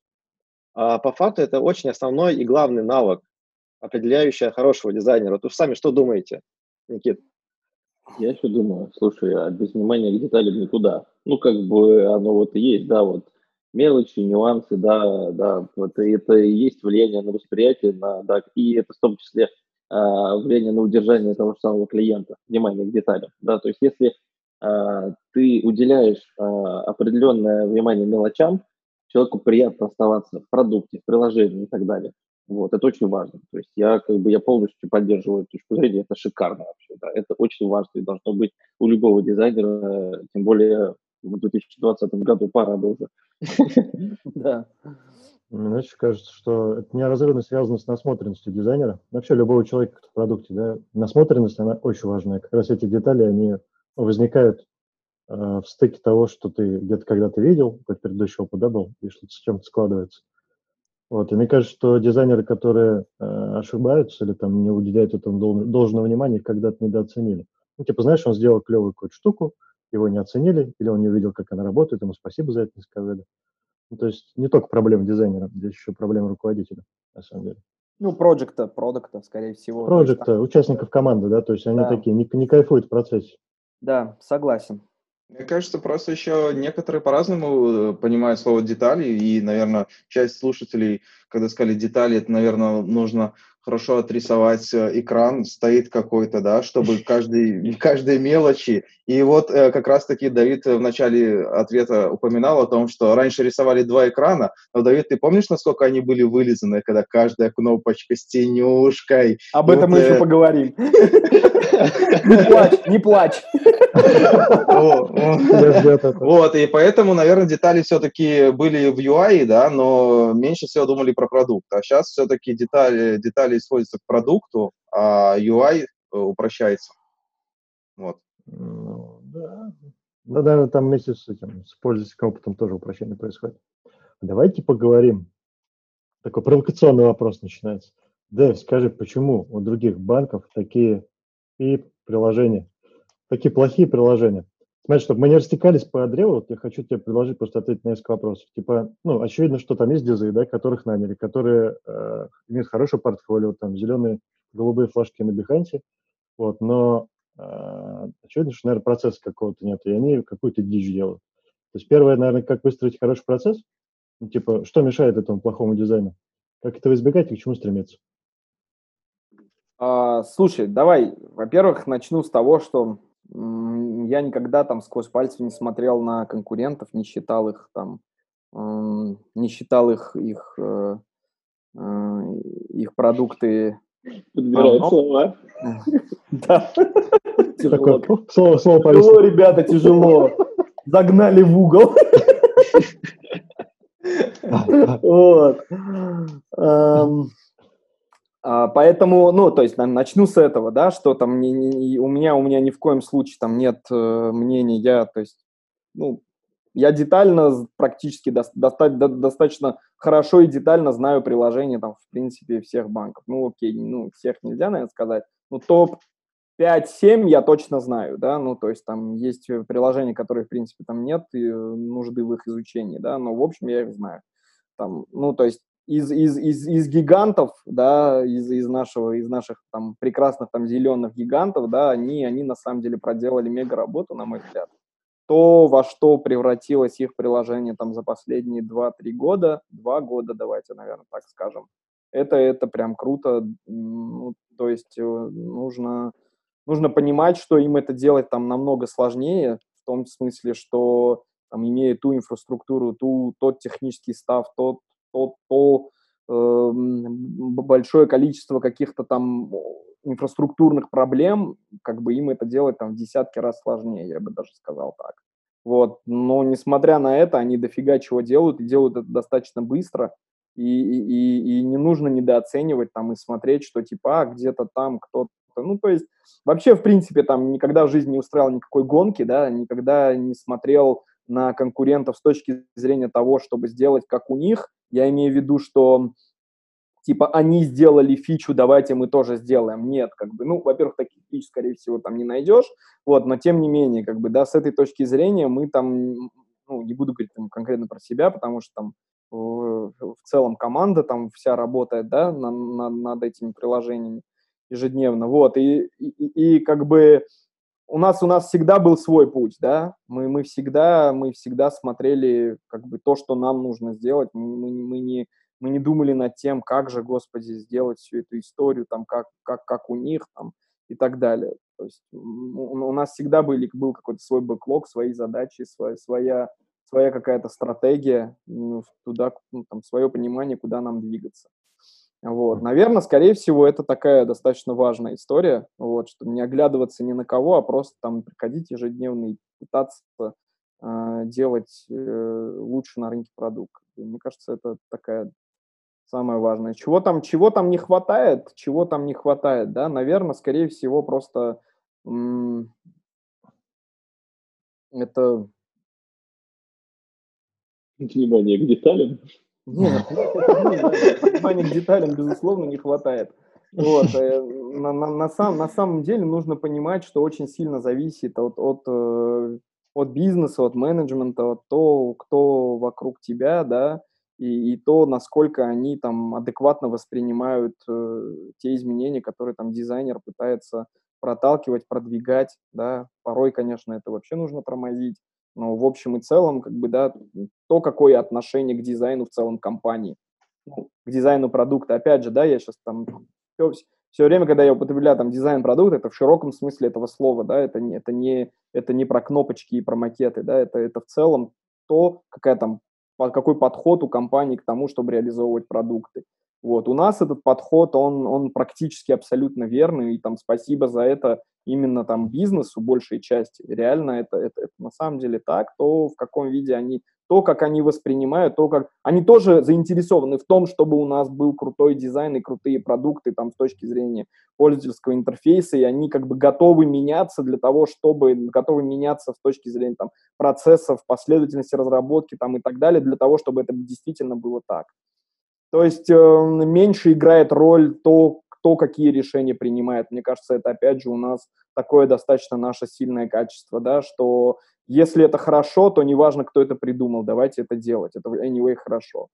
А по факту это очень основной и главный навык, определяющий хорошего дизайнера. Вот вы сами что думаете, Никит? Я еще думаю, слушай, а без внимания к деталям никуда. Ну, как бы оно вот и есть, да, вот мелочи, нюансы, да, да, вот это и есть влияние на восприятие, на, да, и это в том числе э, влияние на удержание того же самого клиента, внимание к деталям, да, то есть если ты уделяешь а, определенное внимание мелочам, человеку приятно оставаться в продукте, в приложении и так далее. Вот, это очень важно. То есть я как бы я полностью поддерживаю эту точку зрения, это шикарно вообще, да, это очень важно и должно быть у любого дизайнера, тем более в 2020 году пора бы уже. Да. Мне кажется, что это неразрывно связано с насмотренностью дизайнера. Вообще любого человека в продукте, да, насмотренность, она очень важная. Как раз эти детали, они возникают э, в стыке того, что ты где-то когда-то видел, какой-то предыдущий опыт, да, был, и что-то с чем-то складывается. Вот, и мне кажется, что дизайнеры, которые э, ошибаются или там не уделяют этому дол- должного внимания, их когда-то недооценили. Ну, типа, знаешь, он сделал клевую какую-то штуку, его не оценили, или он не увидел, как она работает, ему спасибо за это не сказали. Ну, то есть не только проблема дизайнера, здесь еще проблема руководителя, на самом деле. Ну, проекта, продукта, скорее всего. Проекта, участников команды, да, то есть они да. такие, не, не кайфуют в процессе. Да, согласен. Мне кажется, просто еще некоторые по-разному э, понимают слово детали, и, наверное, часть слушателей когда сказали детали, это, наверное, нужно хорошо отрисовать э, экран, стоит какой-то, да, чтобы каждый, каждой мелочи. И вот э, как раз-таки Давид в начале ответа упоминал о том, что раньше рисовали два экрана, но, Давид, ты помнишь, насколько они были вылизаны, когда каждая кнопочка с тенюшкой? Об этом мы еще э, поговорим. Не плачь, не плачь. Вот, и поэтому, наверное, детали все-таки были в UI, да, но меньше всего думали про продукт. А сейчас все-таки детали, детали используются к продукту, а UI э, упрощается. Вот. Ну, да. Да, наверное, там вместе с этим, с пользовательским опытом тоже упрощение происходит. Давайте поговорим. Такой провокационный вопрос начинается. Дэв, скажи, почему у других банков такие и приложения, такие плохие приложения? Смотри, чтобы мы не растекались по древу, вот я хочу тебе предложить просто ответить на несколько вопросов. Типа, ну, очевидно, что там есть дизы, да, которых наняли, которые э, имеют хорошее портфолио, там, зеленые, голубые флажки на Биханте, вот, но э, очевидно, что, наверное, процесса какого-то нет, и они какую-то дичь делают. То есть первое, наверное, как выстроить хороший процесс, ну, типа, что мешает этому плохому дизайну? Как этого избегать и к чему стремиться? А, слушай, давай, во-первых, начну с того, что я никогда там сквозь пальцы не смотрел на конкурентов, не считал их там, не считал их, их, э, э, их продукты. Подбирает а, слова. Да. Слово, слово Тяжело, ребята, тяжело. Загнали в угол. Вот. А, поэтому, ну, то есть, начну с этого, да, что там не, не, у меня, у меня ни в коем случае там нет э, мнения, я, то есть, ну, я детально, практически до, до, достаточно хорошо и детально знаю приложения там, в принципе, всех банков. Ну, окей, ну, всех нельзя, наверное, сказать, но топ 5-7 я точно знаю, да, ну, то есть там есть приложения, которые, в принципе, там нет и нужды в их изучении, да, но, в общем, я их знаю. Там, ну, то есть из, из, из, из гигантов, да, из, из нашего, из наших там прекрасных там зеленых гигантов, да, они, они на самом деле проделали мега работу, на мой взгляд. То, во что превратилось их приложение там за последние 2-3 года, 2 года, давайте, наверное, так скажем, это, это прям круто, ну, то есть э, нужно, нужно понимать, что им это делать там намного сложнее, в том смысле, что там, имея ту инфраструктуру, ту, тот технический став, тот то, то э, большое количество каких-то там инфраструктурных проблем, как бы им это делать там в десятки раз сложнее, я бы даже сказал так. Вот, но несмотря на это, они дофига чего делают и делают это достаточно быстро, и, и, и не нужно недооценивать там и смотреть, что типа а, где-то там кто-то, ну то есть вообще в принципе там никогда в жизни не устраивал никакой гонки, да, никогда не смотрел на конкурентов с точки зрения того, чтобы сделать как у них, я имею в виду, что типа они сделали фичу, давайте мы тоже сделаем. Нет, как бы, ну, во-первых, таких фич, скорее всего, там не найдешь, вот, но тем не менее, как бы, да, с этой точки зрения мы там, ну, не буду говорить там, конкретно про себя, потому что там в, целом команда там вся работает, да, на, над этими приложениями ежедневно, вот, и, и, и как бы у нас у нас всегда был свой путь, да. Мы мы всегда мы всегда смотрели как бы то, что нам нужно сделать. Мы, мы, мы не мы не думали над тем, как же, Господи, сделать всю эту историю, там, как, как, как у них, там, и так далее. То есть у, у нас всегда были, был какой-то свой бэклог, свои задачи, своя, своя, своя какая-то стратегия, ну, туда, ну, там, свое понимание, куда нам двигаться. Вот. Наверное, скорее всего, это такая достаточно важная история, вот, чтобы не оглядываться ни на кого, а просто там приходить ежедневно и пытаться э, делать э, лучше на рынке продукт. Мне кажется, это такая самое важное. Чего там, чего там не хватает, чего там не хватает, да, наверное, скорее всего, просто м- это... Внимание к деталям. Нет, внимания к деталям, безусловно, не хватает. Вот. Э, на, на, на, сам, на самом деле нужно понимать, что очень сильно зависит от, от, э, от бизнеса, от менеджмента, от того, кто вокруг тебя, да, и, и то, насколько они там адекватно воспринимают э, те изменения, которые там дизайнер пытается проталкивать, продвигать, да. Порой, конечно, это вообще нужно тормозить. Но в общем и целом, как бы, да, то, какое отношение к дизайну в целом компании. ну, к дизайну продукта. Опять же, да, я сейчас там все, все время, когда я употребляю там дизайн продукта, это в широком смысле этого слова, да, это, не это, не, это не про кнопочки и про макеты, да, это, это в целом то, какая там, какой подход у компании к тому, чтобы реализовывать продукты. Вот. У нас этот подход, он, он практически абсолютно верный, и там спасибо за это именно там бизнесу большей части. Реально это, это, это на самом деле так, то в каком виде они, то, как они воспринимают, то, как... Они тоже заинтересованы в том, чтобы у нас был крутой дизайн и крутые продукты там с точки зрения пользовательского интерфейса, и они как бы готовы меняться для того, чтобы... Готовы меняться с точки зрения там процессов, последовательности разработки там и так далее, для того, чтобы это действительно было так. То есть э, меньше играет роль то, кто какие решения принимает. Мне кажется, это опять же у нас такое достаточно наше сильное качество, да, что если это хорошо, то неважно, кто это придумал, давайте это делать. Это anyway хорошо.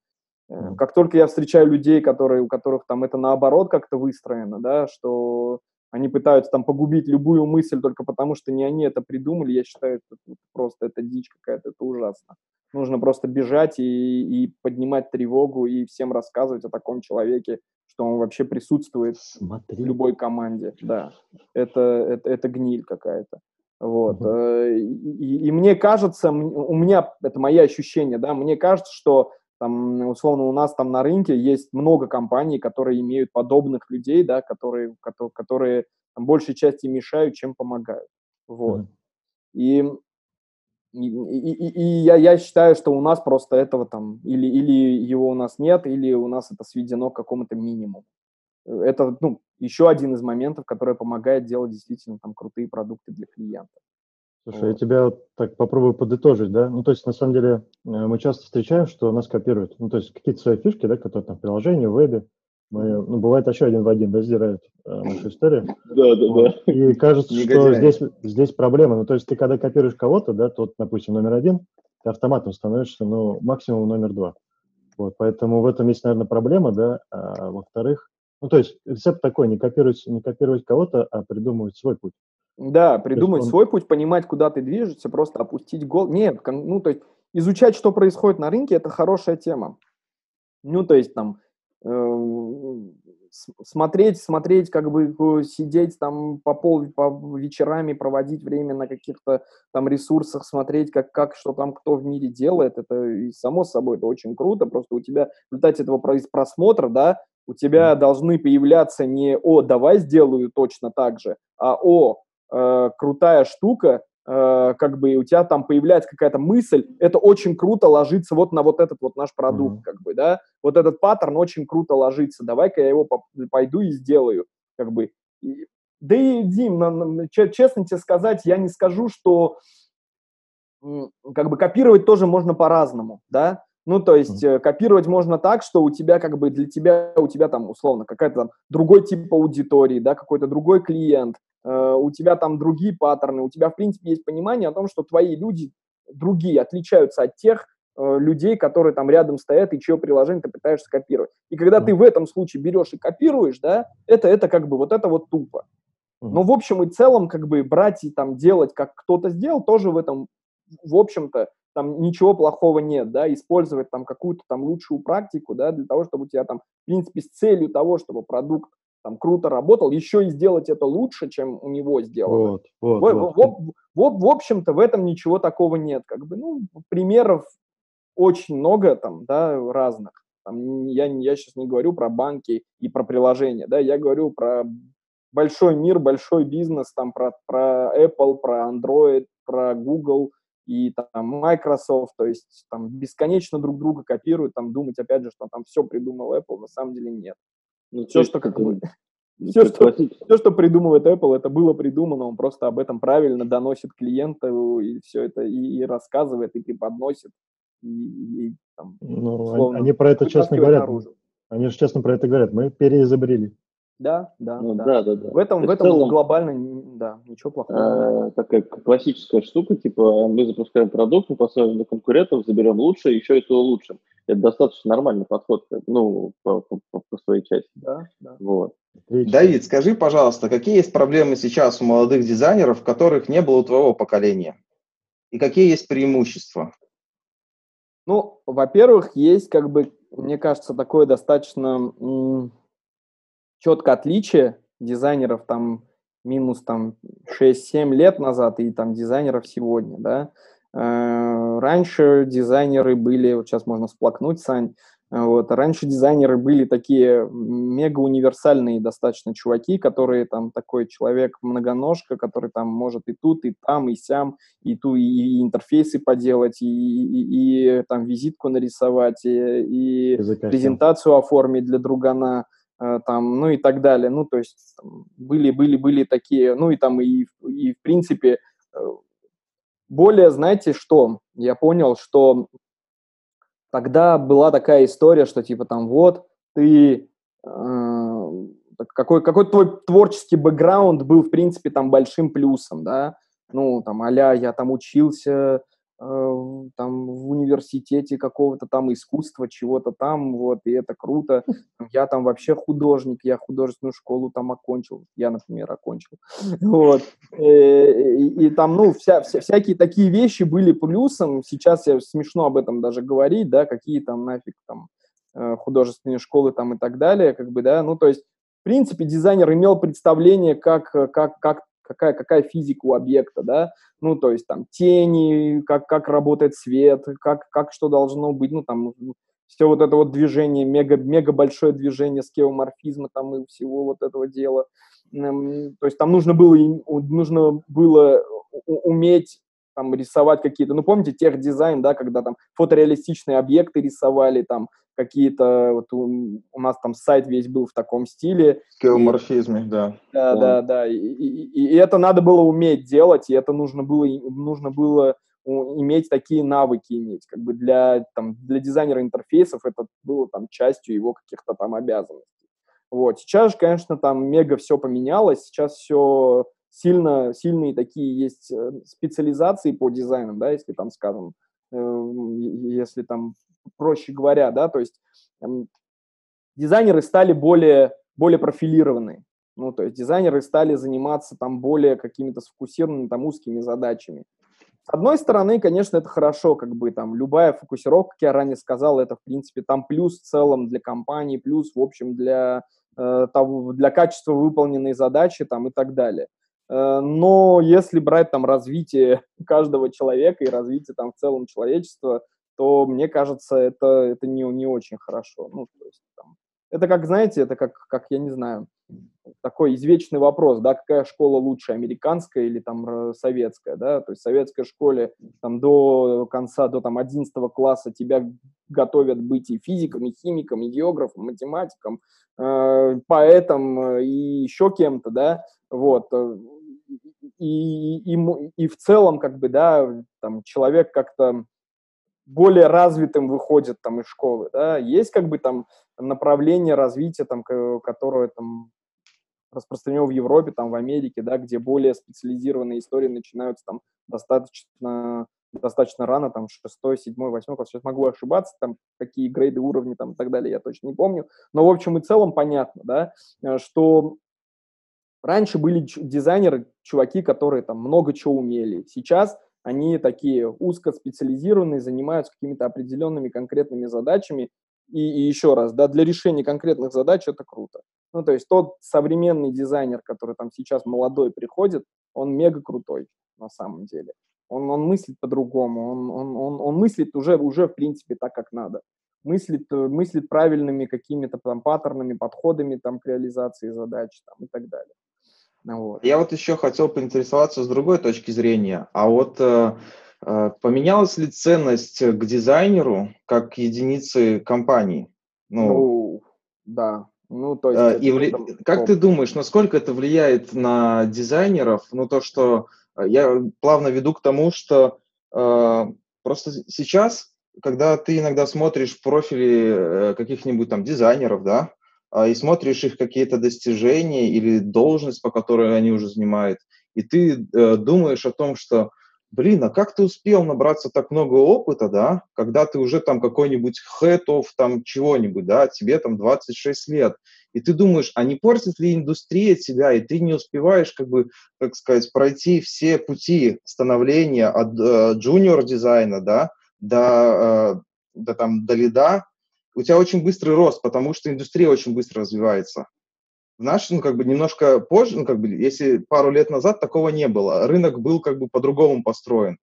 Mm. Как только я встречаю людей, которые, у которых там это наоборот как-то выстроено, да, что они пытаются там погубить любую мысль только потому, что не они это придумали, я считаю, это просто это дичь какая-то, это ужасно. Нужно просто бежать и, и поднимать тревогу и всем рассказывать о таком человеке, что он вообще присутствует Смотри. в любой команде. Да, это, это, это гниль какая-то. Вот. Угу. И, и, и мне кажется, у меня, это мои ощущения, да, мне кажется, что там, условно, у нас там на рынке есть много компаний, которые имеют подобных людей, да, которые, которые, которые там, большей части мешают, чем помогают. Вот. Mm. И и, и, и я, я считаю, что у нас просто этого там, или, или его у нас нет, или у нас это сведено к какому-то минимуму. Это, ну, еще один из моментов, который помогает делать действительно там крутые продукты для клиента. Слушай, вот. я тебя так попробую подытожить, да? Ну, то есть, на самом деле, э, мы часто встречаем, что нас копируют. Ну, то есть, какие-то свои фишки, да, которые там в приложении, в вебе, мы, ну, бывает еще один в один, да, сдирают э, нашу историю. Да, да, да. И кажется, что здесь, здесь проблема. Ну, то есть ты когда копируешь кого-то, да, тот, допустим, номер один, ты автоматом становишься, ну, максимум номер два. Вот, поэтому в этом есть, наверное, проблема, да. А, во-вторых, ну, то есть рецепт такой, не копировать, не копировать кого-то, а придумывать свой путь. Да, придумать он... свой путь, понимать, куда ты движешься, просто опустить гол. Нет, ну, то есть изучать, что происходит на рынке, это хорошая тема. Ну, то есть там Э, смотреть, смотреть, как бы сидеть там по пол, по вечерами, проводить время на каких-то там ресурсах, смотреть, как, как, что там кто в мире делает, это и само собой, это очень круто, просто у тебя в результате этого просмотра, да, у тебя должны появляться не «О, давай сделаю точно так же», а «О, э, крутая штука, Э, как бы у тебя там появляется какая-то мысль, это очень круто ложится вот на вот этот вот наш продукт, mm-hmm. как бы, да, вот этот паттерн очень круто ложится, давай-ка я его пойду и сделаю, как бы. Да и, Дим, честно тебе сказать, я не скажу, что как бы копировать тоже можно по-разному, да, ну, то есть mm-hmm. копировать можно так, что у тебя как бы для тебя, у тебя там условно какая-то там другой тип аудитории, да, какой-то другой клиент, у тебя там другие паттерны, у тебя, в принципе, есть понимание о том, что твои люди другие, отличаются от тех э, людей, которые там рядом стоят и чье приложение ты пытаешься копировать. И когда ты в этом случае берешь и копируешь, да, это, это как бы вот это вот тупо. Но в общем и целом как бы брать и там делать, как кто-то сделал, тоже в этом, в общем-то, там ничего плохого нет, да, использовать там какую-то там лучшую практику, да, для того, чтобы у тебя там, в принципе, с целью того, чтобы продукт там круто работал, еще и сделать это лучше, чем у него сделано. Вот, вот, в, вот. В, в, в общем-то, в этом ничего такого нет. Как бы, ну, примеров очень много там, да, разных. Там, я, я сейчас не говорю про банки и про приложения, да, я говорю про большой мир, большой бизнес, там, про, про Apple, про Android, про Google и там Microsoft, то есть там бесконечно друг друга копируют, там думать, опять же, что там все придумал Apple, на самом деле нет. Ну, все, что как бы... Все что, все, что придумывает Apple, это было придумано, он просто об этом правильно доносит клиенту и все это и, и рассказывает, и преподносит. И, и, там, ну, условно, они про это честно говорят. Наружу. Они же честно про это говорят. Мы переизобрели. Да, да, ну, да. да, да, да. В этом, в этом целом, глобально, да, ничего плохого. Э, такая классическая штука, типа мы запускаем продукт, мы посмотрим на конкурентов, заберем лучше, еще и то улучшим. Это достаточно нормальный подход, ну, по, по, по своей части. Да, да. Вот. Давид, скажи, пожалуйста, какие есть проблемы сейчас у молодых дизайнеров, которых не было у твоего поколения? И какие есть преимущества? Ну, во-первых, есть как бы мне кажется, такое достаточно четкое отличие дизайнеров там минус там 6-7 лет назад и там дизайнеров сегодня, да. Э, раньше дизайнеры были, вот сейчас можно сплакнуть, Сань, вот. Раньше дизайнеры были такие мега универсальные достаточно чуваки, которые там такой человек многоножка, который там может и тут, и там, и сям, и ту, и интерфейсы поделать, и, и, и там визитку нарисовать, и, и презентацию оформить для другана, э, там, ну и так далее. Ну, то есть были, были, были такие, ну и там и, и в принципе э, более, знаете, что? Я понял, что тогда была такая история, что типа там вот ты э, какой, какой твой творческий бэкграунд был, в принципе, там большим плюсом, да, ну, там, а я там учился там в университете какого-то там искусства, чего-то там, вот, и это круто. Я там вообще художник, я художественную школу там окончил, я, например, окончил. Вот. Э, и, и там, ну, вся, вся, всякие такие вещи были плюсом. Сейчас я смешно об этом даже говорить, да, какие там нафиг там э, художественные школы там и так далее, как бы, да, ну, то есть, в принципе, дизайнер имел представление, как, как, как какая, какая физика у объекта, да, ну, то есть там тени, как, как работает свет, как, как что должно быть, ну, там все вот это вот движение, мега, мега большое движение скеоморфизма там и всего вот этого дела. То есть там нужно было, нужно было уметь там рисовать какие-то, ну, помните, тех дизайн, да, когда там фотореалистичные объекты рисовали, там какие-то, вот у, у нас там сайт весь был в таком стиле. Геоморфизме, да. Да, да, да, и, и, и это надо было уметь делать, и это нужно было, нужно было иметь такие навыки иметь, как бы для, там, для дизайнера интерфейсов это было там частью его каких-то там обязанностей. Вот, сейчас же, конечно, там мега все поменялось, сейчас все сильно, сильные такие есть э, специализации по дизайнам, да, если там, скажем, э, если там проще говоря, да, то есть эм, дизайнеры стали более, более профилированные, ну, то есть дизайнеры стали заниматься там более какими-то сфокусированными там узкими задачами. С одной стороны, конечно, это хорошо, как бы там любая фокусировка, как я ранее сказал, это в принципе там плюс в целом для компании, плюс в общем для э, того, для качества выполненной задачи там и так далее. Э, но если брать там развитие каждого человека и развитие там в целом человечества, то мне кажется, это, это не, не очень хорошо. Ну, то есть, там, это как, знаете, это как, как, я не знаю, такой извечный вопрос, да, какая школа лучше, американская или там советская, да, то есть в советской школе там до конца, до там 11 класса тебя готовят быть и физиком, и химиком, и географом, математиком, э, поэтом э, и еще кем-то, да, вот, э, и, и, и в целом, как бы, да, там, человек как-то более развитым выходит там из школы, да, есть как бы там направление развития, там, которое там распространено в Европе, там, в Америке, да, где более специализированные истории начинаются там достаточно достаточно рано, там, шестой, седьмой, восьмой класс. Сейчас могу ошибаться, там, какие грейды, уровни, там, и так далее, я точно не помню. Но, в общем и целом, понятно, да, э, что Раньше были дизайнеры, чуваки, которые там много чего умели. Сейчас они такие узкоспециализированные, занимаются какими-то определенными конкретными задачами. И, и еще раз, да, для решения конкретных задач это круто. Ну, то есть тот современный дизайнер, который там сейчас молодой приходит, он мега крутой на самом деле. Он, он мыслит по-другому, он, он, он, он мыслит уже, уже, в принципе, так, как надо. Мыслит, мыслит правильными какими-то там паттернами, подходами там, к реализации задач там, и так далее. Вот. Я вот еще хотел поинтересоваться с другой точки зрения. А вот э, э, поменялась ли ценность к дизайнеру как к единице компании? Ну, ну да. Ну, то есть э, и вли... Как ты думаешь, насколько это влияет на дизайнеров? Ну, то, что я плавно веду к тому, что э, просто сейчас, когда ты иногда смотришь профили каких-нибудь там дизайнеров, да, и смотришь их какие-то достижения или должность, по которой они уже занимают, и ты э, думаешь о том, что, блин, а как ты успел набраться так много опыта, да, когда ты уже там какой-нибудь хэтов там чего-нибудь, да, тебе там 26 лет, и ты думаешь, а не портит ли индустрия тебя, и ты не успеваешь, как бы, как сказать, пройти все пути становления от э, джуниор дизайна, да, до, э, до там, до лида, у тебя очень быстрый рост, потому что индустрия очень быстро развивается. В наш, ну, как бы немножко позже, ну, как бы, если пару лет назад такого не было, рынок был как бы по-другому построен.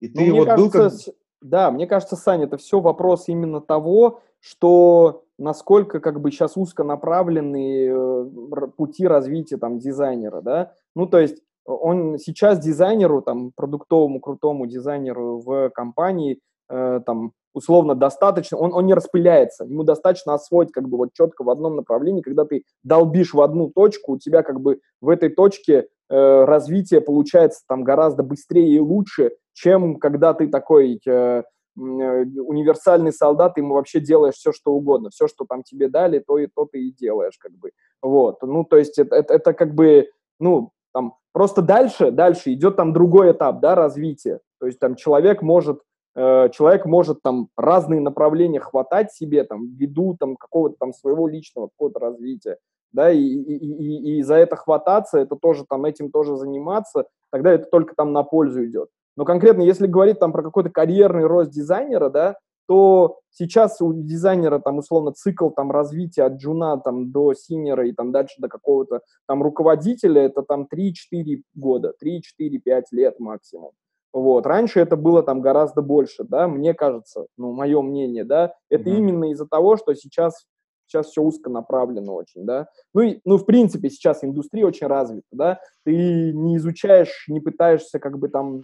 И ты ну, вот кажется, был как... Да, мне кажется, Саня, это все вопрос именно того, что насколько как бы сейчас узконаправленные э, пути развития там дизайнера, да, ну то есть он сейчас дизайнеру, там, продуктовому крутому дизайнеру в компании, э, там, условно достаточно, он, он не распыляется, ему достаточно освоить как бы вот четко в одном направлении, когда ты долбишь в одну точку, у тебя как бы в этой точке э, развитие получается там гораздо быстрее и лучше, чем когда ты такой э, э, универсальный солдат, и ему вообще делаешь все, что угодно, все, что там тебе дали, то и то ты и делаешь, как бы, вот, ну, то есть это, это, это как бы, ну, там, просто дальше, дальше идет там другой этап, да, развития, то есть там человек может человек может там разные направления хватать себе там ввиду там какого-то там своего личного какого-то развития, да, и, и, и, и за это хвататься, это тоже там этим тоже заниматься, тогда это только там на пользу идет. Но конкретно, если говорить там про какой-то карьерный рост дизайнера, да, то сейчас у дизайнера там условно цикл там развития от джуна там до синера и там дальше до какого-то там руководителя это там 3-4 года, 3-4-5 лет максимум. Вот. Раньше это было там гораздо больше, да, мне кажется, ну, мое мнение, да, это mm-hmm. именно из-за того, что сейчас, сейчас все узко направлено очень, да. Ну, и, ну, в принципе, сейчас индустрия очень развита, да, ты не изучаешь, не пытаешься как бы там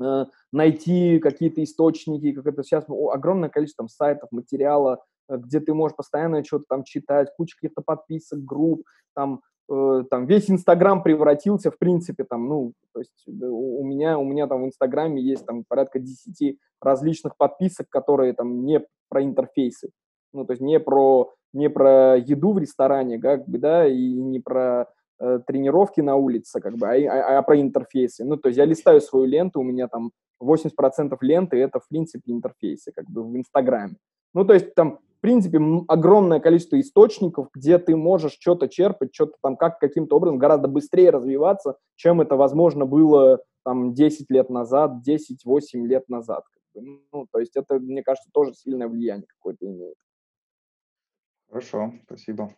э, найти какие-то источники, как это сейчас ну, огромное количество там, сайтов, материала, э, где ты можешь постоянно что-то там читать, куча каких-то подписок, групп, там Э, там весь Инстаграм превратился, в принципе, там, ну, то есть у меня, у меня там в Инстаграме есть там порядка 10 различных подписок, которые там не про интерфейсы, ну, то есть не про, не про еду в ресторане, как бы, да, и не про э, тренировки на улице, как бы, а, а, а про интерфейсы. Ну, то есть я листаю свою ленту, у меня там 80% ленты это, в принципе, интерфейсы, как бы, в Инстаграме. Ну, то есть там принципе, огромное количество источников, где ты можешь что-то черпать, что-то там как каким-то образом гораздо быстрее развиваться, чем это, возможно, было там 10 лет назад, 10-8 лет назад. Ну, то есть это, мне кажется, тоже сильное влияние какое-то имеет. Хорошо, спасибо.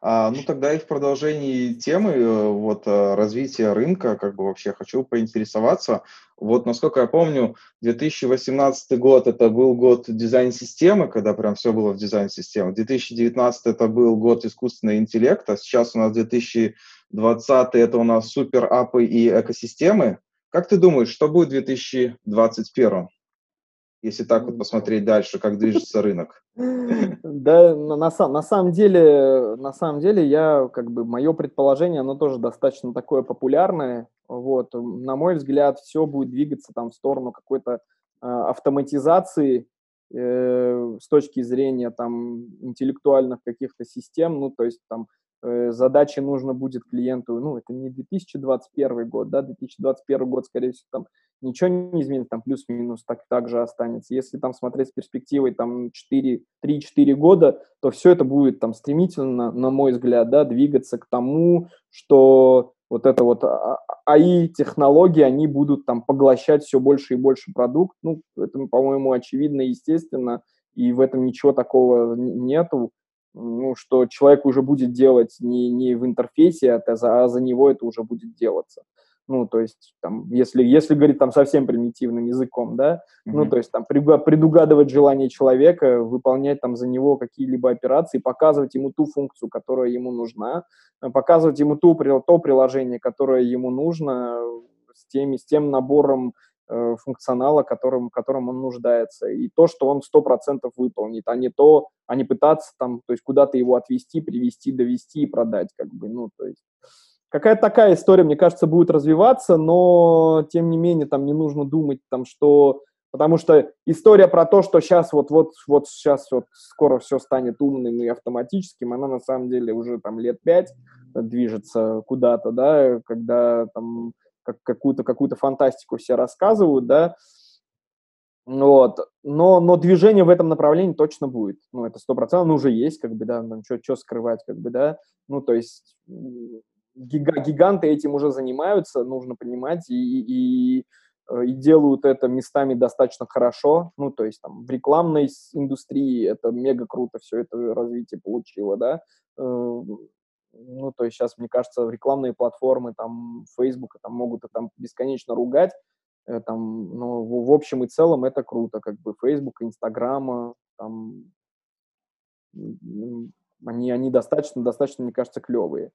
А, ну, тогда и в продолжении темы э, вот э, развития рынка, как бы вообще хочу поинтересоваться. Вот, насколько я помню, 2018 год это был год дизайн-системы, когда прям все было в дизайн-системе. 2019 это был год искусственного интеллекта. Сейчас у нас 2020 это у нас супер-апы и экосистемы. Как ты думаешь, что будет в 2021? Если так вот посмотреть дальше, как движется рынок? Да, на, на, на самом деле, на самом деле, я, как бы, мое предположение, оно тоже достаточно такое популярное, вот, на мой взгляд, все будет двигаться там в сторону какой-то э, автоматизации э, с точки зрения там интеллектуальных каких-то систем, ну, то есть там Э, задачи нужно будет клиенту, ну, это не 2021 год, да, 2021 год, скорее всего, там ничего не изменится, там плюс-минус так, так же останется. Если там смотреть с перспективой там 4, 3-4 года, то все это будет там стремительно, на мой взгляд, да, двигаться к тому, что вот это вот АИ-технологии, они будут там поглощать все больше и больше продукт. Ну, это, по-моему, очевидно и естественно, и в этом ничего такого нету ну, что человек уже будет делать не, не в интерфейсе, а а за него это уже будет делаться. Ну, то есть, там, если, если говорить там совсем примитивным языком, да, mm-hmm. ну, то есть, там, предугадывать желание человека, выполнять там за него какие-либо операции, показывать ему ту функцию, которая ему нужна, показывать ему ту, то приложение, которое ему нужно, с, теми, с тем набором Э, функционала, которым, которым он нуждается, и то, что он 100% выполнит, а не то, а не пытаться там, то есть куда-то его отвести, привести, довести и продать, как бы, ну, то есть какая-то такая история, мне кажется, будет развиваться, но, тем не менее, там не нужно думать, там, что Потому что история про то, что сейчас вот, вот, вот сейчас вот скоро все станет умным и автоматическим, она на самом деле уже там лет пять движется куда-то, да, когда там как какую-то какую фантастику все рассказывают, да, вот, но, но движение в этом направлении точно будет, ну, это сто процентов, уже есть, как бы, да, ну, что скрывать, как бы, да, ну, то есть гиганты этим уже занимаются, нужно понимать, и, и и делают это местами достаточно хорошо, ну, то есть там в рекламной индустрии это мега круто все это развитие получило, да, ну, то есть сейчас, мне кажется, рекламные платформы, там, Facebook, там, могут там бесконечно ругать, э, там, но в, в общем и целом это круто, как бы, Facebook, Instagram, там, они, они достаточно, достаточно, мне кажется, клевые,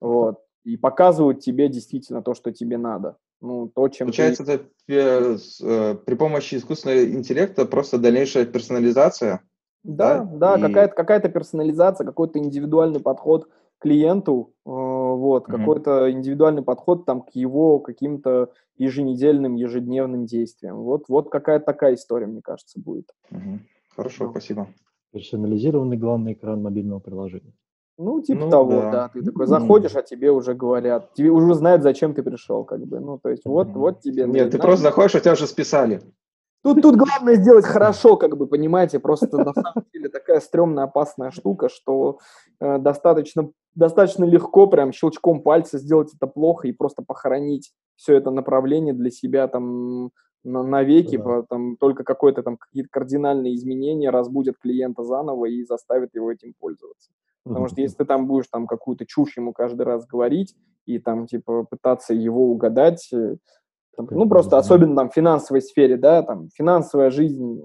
вот, и показывают тебе действительно то, что тебе надо. Ну, то, чем Получается, ты... это э, при помощи искусственного интеллекта просто дальнейшая персонализация? Да, да, да и... какая-то какая персонализация, какой-то индивидуальный подход клиенту, э, вот, mm-hmm. какой-то индивидуальный подход там к его каким-то еженедельным, ежедневным действиям. Вот, вот какая-то такая история, мне кажется, будет. Mm-hmm. Хорошо, ну. спасибо. Персонализированный главный экран мобильного приложения. Ну, типа ну, того, да. да. Ты такой заходишь, а тебе уже говорят, тебе уже знают, зачем ты пришел, как бы. Ну, то есть, вот, вот тебе. Нет, ты просто заходишь, а тебя уже списали. Тут, тут главное сделать хорошо, как бы, понимаете, просто на самом деле такая стрёмная, опасная штука, что э, достаточно, достаточно легко прям щелчком пальца сделать это плохо и просто похоронить все это направление для себя там навеки, да. там только какое-то там какие-то кардинальные изменения разбудят клиента заново и заставят его этим пользоваться. Потому что если ты там будешь там какую-то чушь ему каждый раз говорить и там типа пытаться его угадать, э, там, ну, просто особенно там в финансовой сфере, да, там финансовая жизнь,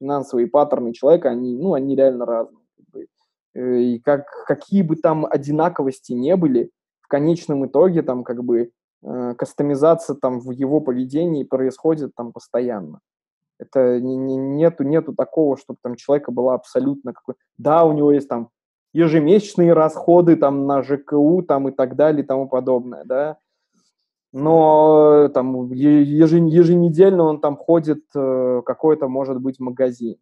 финансовые паттерны человека, они, ну, они реально разные. Э, и как, какие бы там одинаковости не были, в конечном итоге там как бы кастомизация там в его поведении происходит там постоянно. Это не, не, нету, нету такого, чтобы там человека была абсолютно какой... Да, у него есть там ежемесячные расходы там на ЖКУ там и так далее и тому подобное, да, но э, там еженедельно он там ходит э, какой-то, может быть, магазин.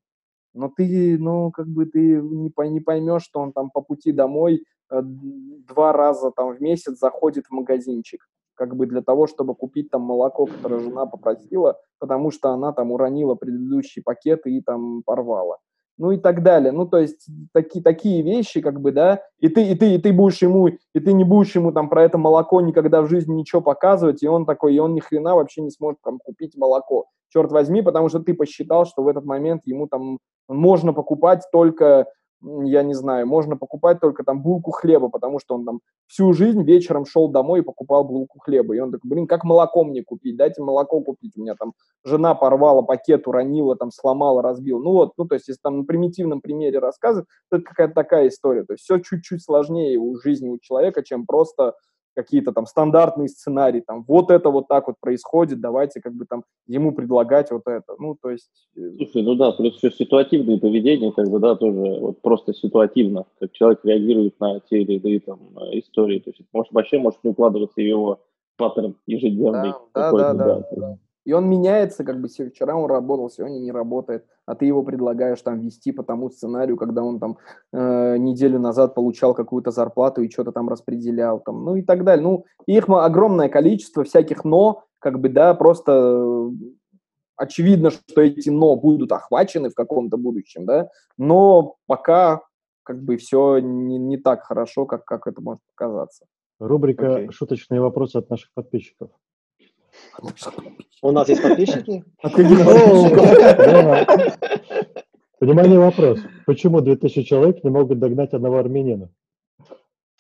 Но ты, ну, как бы ты не, не поймешь, что он там по пути домой э, два раза там в месяц заходит в магазинчик, как бы для того, чтобы купить там молоко, которое жена попросила, потому что она там уронила предыдущий пакет и там порвала ну и так далее. Ну, то есть такие, такие вещи, как бы, да, и ты, и, ты, и ты будешь ему, и ты не будешь ему там про это молоко никогда в жизни ничего показывать, и он такой, и он ни хрена вообще не сможет там купить молоко. Черт возьми, потому что ты посчитал, что в этот момент ему там можно покупать только я не знаю, можно покупать только там булку хлеба, потому что он там всю жизнь вечером шел домой и покупал булку хлеба. И он такой, блин, как молоко мне купить? Дайте молоко купить. У меня там жена порвала пакет, уронила, там сломала, разбила. Ну вот, ну то есть если там на примитивном примере рассказывать, то это какая-то такая история. То есть все чуть-чуть сложнее у жизни у человека, чем просто какие-то там стандартные сценарии, там, вот это вот так вот происходит, давайте как бы там ему предлагать вот это, ну, то есть... Э, Слушай, ну да, плюс все ситуативное поведение, как бы, да, тоже вот просто ситуативно, как человек реагирует на те или иные там э, истории, то есть может, вообще может не укладываться в его паттерн ежедневный. Да, да, да, да. И он меняется, как бы вчера он работал, сегодня не работает, а ты его предлагаешь там вести по тому сценарию, когда он там э, неделю назад получал какую-то зарплату и что-то там распределял, там, ну и так далее. Ну, их огромное количество всяких «но», как бы, да, просто э, очевидно, что эти «но» будут охвачены в каком-то будущем, да, но пока как бы все не, не так хорошо, как, как это может показаться. Рубрика okay. «Шуточные вопросы от наших подписчиков». У нас есть подписчики? Внимание, вопрос. Почему 2000 человек не могут догнать одного армянина?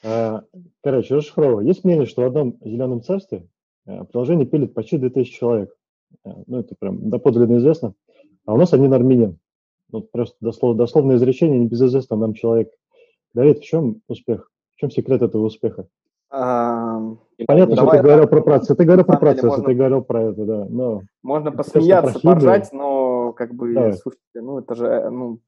А, короче, расшифровываю. Есть мнение, что в одном зеленом царстве а, приложение пилит почти 2000 человек. А, ну, это прям доподлинно известно. А у нас один армянин. Ну, просто дословно, дословное изречение, небезызвестно нам человек. Давид, в чем успех? В чем секрет этого успеха? Понятно, что ты говорил про процесс, ты говорил про процесс, можно, ты говорил про это, да. Но можно посмеяться, поржать, но как бы, да. слушайте, ну это же, э, ну,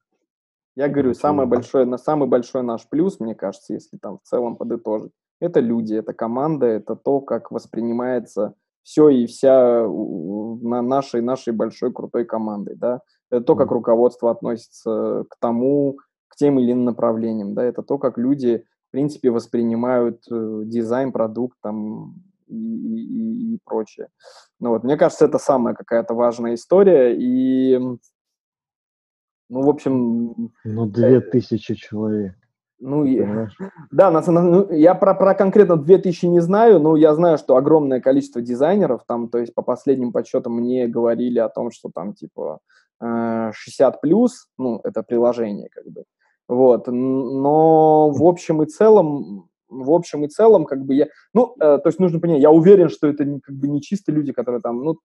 я говорю, самое большое, на самый большой наш плюс, мне кажется, если там в целом подытожить, это люди, это команда, это то, как воспринимается все и вся на нашей, нашей большой крутой командой, да. Это то, как руководство относится к тому, к тем или иным направлениям, да, это то, как люди в принципе, воспринимают э, дизайн, продукт там и, и, и прочее. Ну вот, мне кажется, это самая какая-то важная история, и, ну, в общем... Ну, две тысячи человек. Ну, я, да, на, ну, я про, про конкретно 2000 не знаю, но я знаю, что огромное количество дизайнеров, там, то есть по последним подсчетам мне говорили о том, что там типа 60 э, плюс, ну, это приложение как бы, вот, но в общем и целом в общем и целом, как бы я, ну, э, то есть нужно понять, я уверен, что это не, как бы не чисто люди, которые там, ну,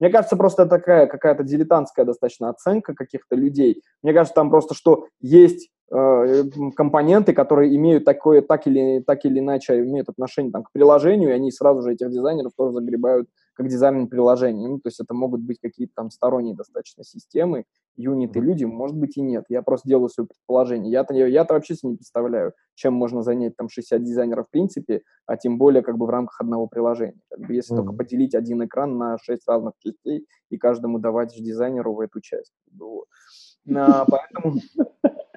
мне кажется, просто такая какая-то дилетантская достаточно оценка каких-то людей. Мне кажется, там просто, что есть э, компоненты, которые имеют такое, так или, так или иначе имеют отношение там, к приложению, и они сразу же этих дизайнеров тоже загребают как дизайн приложения. Ну, то есть это могут быть какие-то там сторонние достаточно системы, юниты, люди, может быть и нет. Я просто делаю свое предположение. Я-то, я-то вообще себе не представляю, чем можно занять там 60 дизайнеров в принципе, а тем более как бы в рамках одного приложения. Как бы если mm-hmm. только поделить один экран на 6 разных частей и каждому давать дизайнеру в эту часть. Вот. А, поэтому...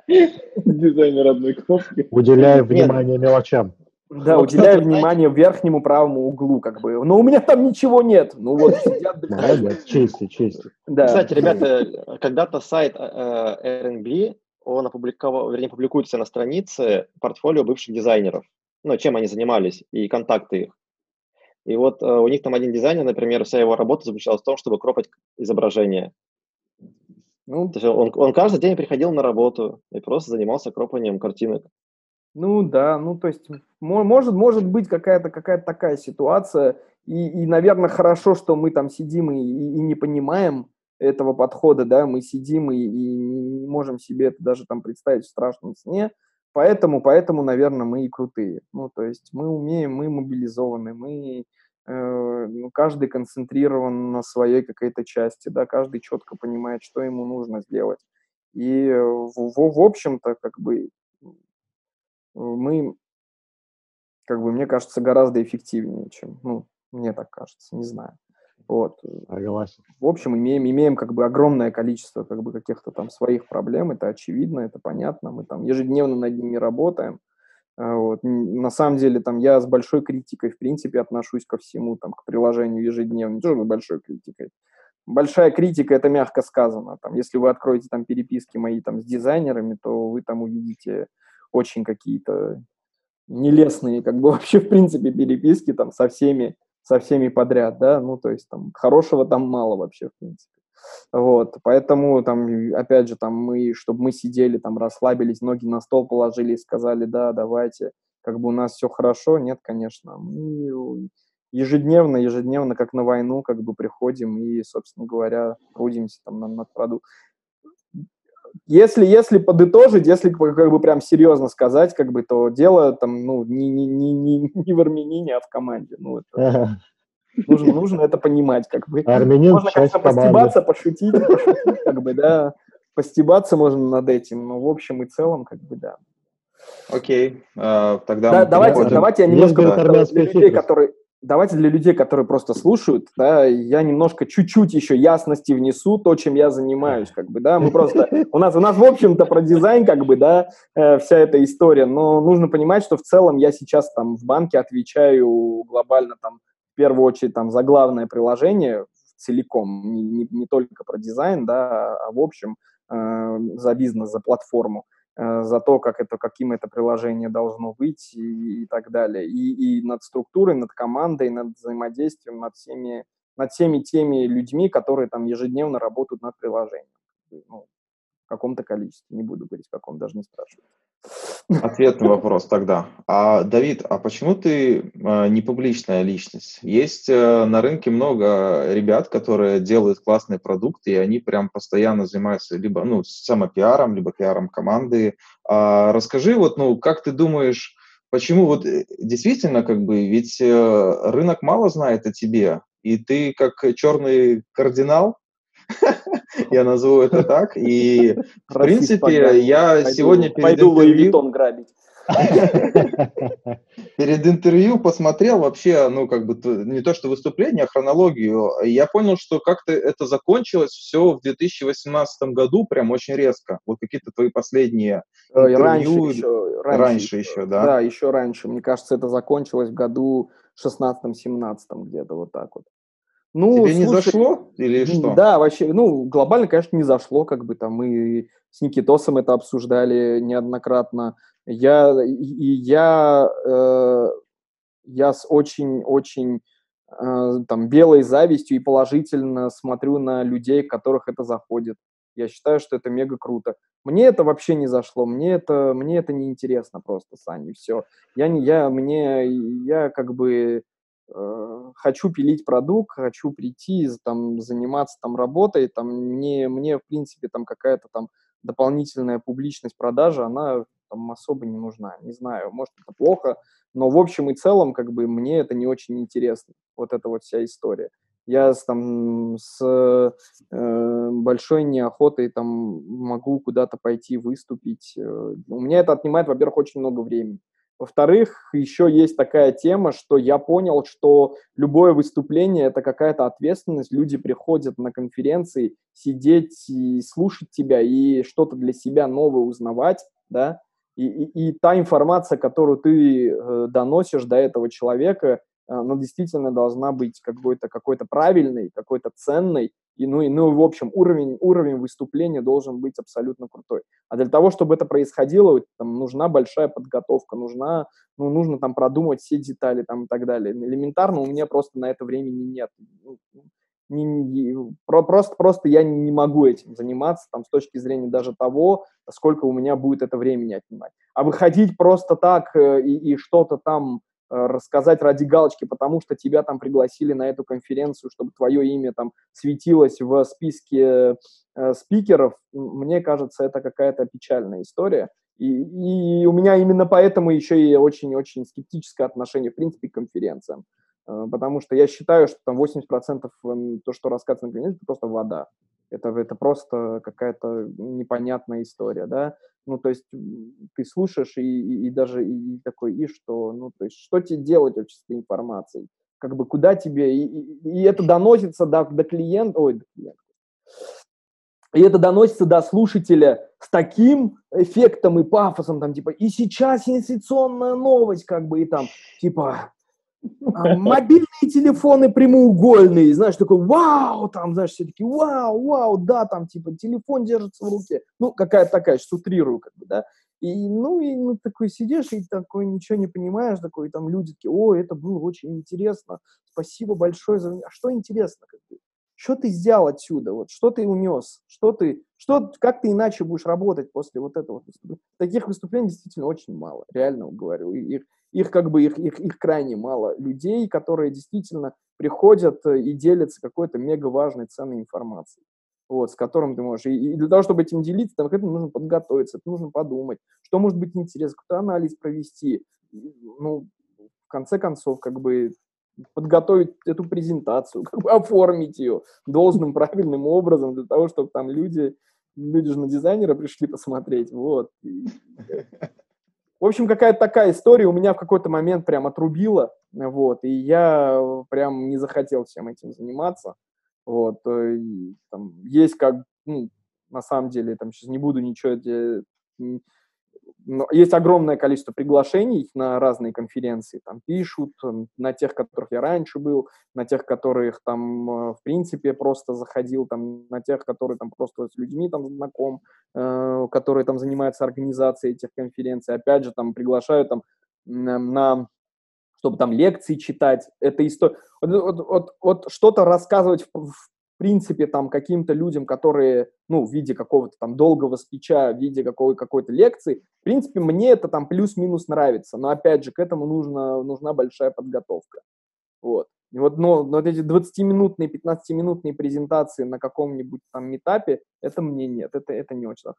Дизайнер одной кнопки. Уделяя внимание мелочам. Да, вот, кстати, внимание знаете... верхнему правому углу, как бы. Но у меня там ничего нет. Ну вот сидят Молодец, чести, чести. Да. Кстати, ребята, когда-то сайт э, R&B, он опубликовал, вернее, публикуется на странице портфолио бывших дизайнеров. Ну, чем они занимались и контакты их. И вот э, у них там один дизайнер, например, вся его работа заключалась в том, чтобы кропать изображение. Ну, то есть он, он каждый день приходил на работу и просто занимался кропанием картинок. Ну да, ну то есть может, может быть какая-то какая такая ситуация, и, и, наверное, хорошо, что мы там сидим и, и не понимаем этого подхода, да, мы сидим и, и не можем себе это даже там представить в страшном сне, поэтому, поэтому, наверное, мы и крутые. Ну, то есть мы умеем, мы мобилизованы, мы э, ну, каждый концентрирован на своей какой-то части, да, каждый четко понимает, что ему нужно сделать. И в, в, в общем-то, как бы мы, как бы, мне кажется, гораздо эффективнее, чем, ну, мне так кажется, не знаю. Вот. Согласен. В общем, имеем, имеем как бы огромное количество как бы каких-то там своих проблем, это очевидно, это понятно, мы там ежедневно над ними работаем. А, вот. На самом деле, там, я с большой критикой, в принципе, отношусь ко всему, там, к приложению ежедневно, не тоже большой критикой. Большая критика, это мягко сказано. Там, если вы откроете там переписки мои там с дизайнерами, то вы там увидите очень какие-то нелестные, как бы вообще, в принципе, переписки там со всеми, со всеми подряд, да, ну, то есть там хорошего там мало вообще, в принципе. Вот, поэтому там, опять же, там мы, чтобы мы сидели, там расслабились, ноги на стол положили и сказали, да, давайте, как бы у нас все хорошо, нет, конечно, мы ежедневно, ежедневно, как на войну, как бы приходим и, собственно говоря, трудимся там над, над продуктом если, если подытожить, если как бы прям серьезно сказать, как бы, то дело там, ну, не, не, не, не, не в армянине, а в команде. Ну, это, нужно, нужно это понимать, как бы. Армянин можно, конечно, постебаться, пошутить, пошутить, как бы, да, постебаться можно над этим, но в общем и целом, как бы, да. Окей, uh, тогда да, давайте, давайте я немножко для людей, которые давайте для людей, которые просто слушают, да, я немножко чуть-чуть еще ясности внесу, то, чем я занимаюсь, как бы, да, мы просто, у нас, у нас, в общем-то, про дизайн, как бы, да, э, вся эта история, но нужно понимать, что в целом я сейчас там в банке отвечаю глобально там, в первую очередь, там, за главное приложение целиком, не, не, не только про дизайн, да, а в общем, э, за бизнес, за платформу. Э, за то, как это, каким это приложение должно быть и, и так далее. И, и над структурой, над командой, над взаимодействием, над всеми, над всеми теми людьми, которые там ежедневно работают над приложением. Ну, в каком-то количестве, не буду говорить, в каком, даже не спрашиваю. Ответ на вопрос тогда. А, Давид, а почему ты а, не публичная личность? Есть а, на рынке много ребят, которые делают классные продукты, и они прям постоянно занимаются либо ну, самопиаром, либо пиаром команды. А, расскажи, вот, ну, как ты думаешь, почему вот э, действительно, как бы, ведь э, рынок мало знает о тебе, и ты как черный кардинал, я назову это так. И, в принципе, я сегодня перед интервью... грабить. Перед интервью посмотрел вообще, ну, как бы, не то что выступление, а хронологию. Я понял, что как-то это закончилось все в 2018 году, прям очень резко. Вот какие-то твои последние интервью. Раньше еще, раньше, раньше еще, да? Да, еще раньше. Мне кажется, это закончилось в году 16-17 где-то вот так вот. Ну, Тебе слушай, не зашло или что? Да, вообще, ну, глобально, конечно, не зашло, как бы там мы с Никитосом это обсуждали неоднократно. Я, и я, э, я с очень-очень э, там белой завистью и положительно смотрю на людей, которых это заходит. Я считаю, что это мега круто. Мне это вообще не зашло, мне это, мне это не интересно просто, Саня, все. Я не, я, мне, я как бы хочу пилить продукт, хочу прийти, там, заниматься там работой, там, мне, мне, в принципе, там какая-то там дополнительная публичность продажи, она там особо не нужна. Не знаю, может, это плохо, но в общем и целом, как бы, мне это не очень интересно, вот эта вот вся история я там с э, большой неохотой там могу куда-то пойти выступить. Э, у меня это отнимает, во-первых, очень много времени. Во-вторых, еще есть такая тема, что я понял, что любое выступление – это какая-то ответственность. Люди приходят на конференции сидеть и слушать тебя, и что-то для себя новое узнавать, да, и, и, и та информация, которую ты э, доносишь до этого человека, она действительно должна быть какой-то какой правильной, какой-то ценной, и, ну, и, ну, в общем, уровень, уровень выступления должен быть абсолютно крутой. А для того, чтобы это происходило, там, нужна большая подготовка, нужна, ну, нужно там продумать все детали там, и так далее. Элементарно у меня просто на это времени нет. Ну, не, не, про, просто, просто я не могу этим заниматься там, с точки зрения даже того, сколько у меня будет это времени отнимать. А выходить просто так э, и, и что-то там рассказать ради галочки, потому что тебя там пригласили на эту конференцию, чтобы твое имя там светилось в списке э, спикеров, мне кажется, это какая-то печальная история. И, и у меня именно поэтому еще и очень-очень скептическое отношение, в принципе, к конференциям. Э, потому что я считаю, что там 80% эм, то, что рассказывается на это просто вода. Это, это просто какая-то непонятная история, да ну, то есть ты слушаешь и, и, и даже и такой, и что, ну, то есть что тебе делать вообще с этой информацией? Как бы куда тебе, и, и, и это доносится до, до клиента, ой, до клиента, и это доносится до слушателя с таким эффектом и пафосом, там, типа, и сейчас сенсационная новость, как бы, и там, типа, мобильные телефоны прямоугольные, знаешь, такой, вау, там, знаешь, все таки вау, вау, да, там, типа, телефон держится в руке, ну, какая-то такая, сейчас утрирую, как бы, да, и, ну, и ну, такой сидишь и такой ничего не понимаешь, такой, и там люди такие, о, это было очень интересно, спасибо большое за... А что интересно, как бы? Что ты сделал отсюда? Вот, что ты унес? Что ты, что, как ты иначе будешь работать после вот этого? Таких выступлений действительно очень мало, реально говорю. Их, их как бы, их, их, их крайне мало. Людей, которые действительно приходят э, и делятся какой-то мега важной, ценной информацией вот, с которым ты можешь. И, для того, чтобы этим делиться, там, к этому нужно подготовиться, это нужно подумать, что может быть интересно, какой-то анализ провести. Ну, в конце концов, как бы подготовить эту презентацию, как бы оформить ее должным, правильным образом для того, чтобы там люди, люди же на дизайнера пришли посмотреть, вот. В общем, какая-то такая история у меня в какой-то момент прям отрубила, вот, и я прям не захотел всем этим заниматься, вот, э, и, там, есть как, ну, на самом деле, там, сейчас не буду ничего есть огромное количество приглашений на разные конференции, там пишут, на тех, которых я раньше был, на тех, которых там, э, в принципе, просто заходил, там, на тех, которые там просто с людьми там знаком, э, которые там занимаются организацией этих конференций. Опять же, там приглашают там на чтобы там лекции читать, это история. Вот, вот, вот, вот что-то рассказывать в, в принципе, там, каким-то людям, которые, ну, в виде какого-то там долгого спича, в виде какой- какой-то лекции, в принципе, мне это там плюс-минус нравится, но, опять же, к этому нужно, нужна большая подготовка. Вот. И вот, но, но вот эти 20-минутные, 15-минутные презентации на каком-нибудь там метапе, это мне нет, это, это не очень.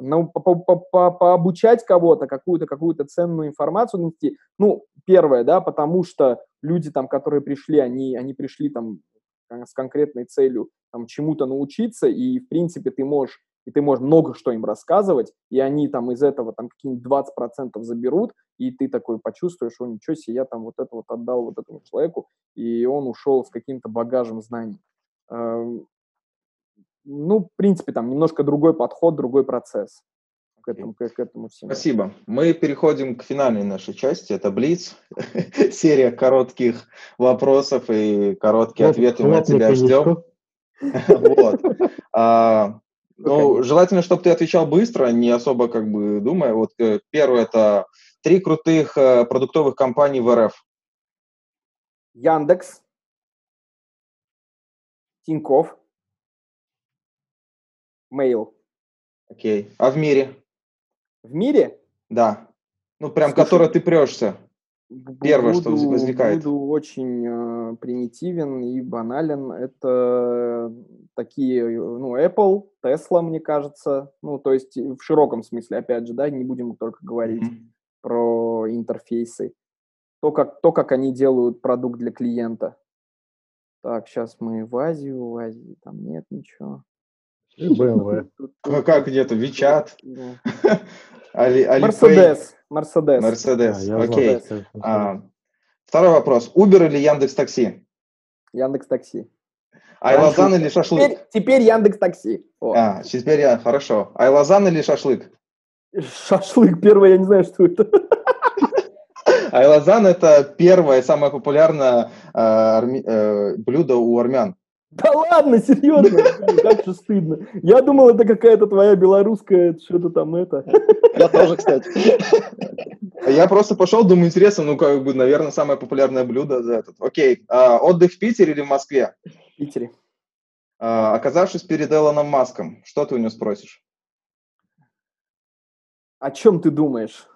Но по, по, по, пообучать кого-то, какую-то какую-то ценную информацию нести, ну, первое, да, потому что люди там, которые пришли, они, они пришли там с конкретной целью там, чему-то научиться, и, в принципе, ты можешь, и ты можешь много что им рассказывать, и они там из этого там какие-нибудь 20% заберут, и ты такой почувствуешь, что ничего себе, я там вот это вот отдал вот этому человеку, и он ушел с каким-то багажем знаний. Эм, ну, в принципе, там немножко другой подход, другой процесс. К этому, к, к этому всему. Спасибо. Мы переходим к финальной нашей части. Это Блиц. Серия коротких вопросов и короткие ответы мы от тебя ждем. Вот. А, ну, желательно, чтобы ты отвечал быстро, не особо как бы думая. Вот э, первое это три крутых э, продуктовых компаний в РФ. Яндекс, Тиньков, Mail. Окей. А в мире? В мире? Да. Ну, прям, Слушай, которое ты прешься. Первое, буду, что возникает. Буду очень э, примитивен и банален. Это такие, ну, Apple, Tesla, мне кажется. Ну, то есть в широком смысле, опять же, да, не будем только говорить mm-hmm. про интерфейсы. То как, то, как они делают продукт для клиента. Так, сейчас мы в Азию, в Азии там нет ничего. BMW. Ну как где-то? Вичат? Мерседес. Мерседес. Мерседес, окей. А, второй вопрос. Uber или Яндекс Такси? Яндекс Такси. Айлазан или шашлык? Теперь, теперь Яндекс Такси. А, теперь я, хорошо. Айлазан или шашлык? Шашлык первое, я не знаю, что это. Айлазан это первое, самое популярное э, арми, э, блюдо у армян. Да ладно, серьезно, как же стыдно. Я думал, это какая-то твоя белорусская, что-то там это. Я тоже, кстати. Я просто пошел, думаю, интересно, ну, как бы, наверное, самое популярное блюдо за этот. Окей, а, отдых в Питере или в Москве? В Питере. А, оказавшись перед Элоном Маском, что ты у него спросишь? О чем ты думаешь?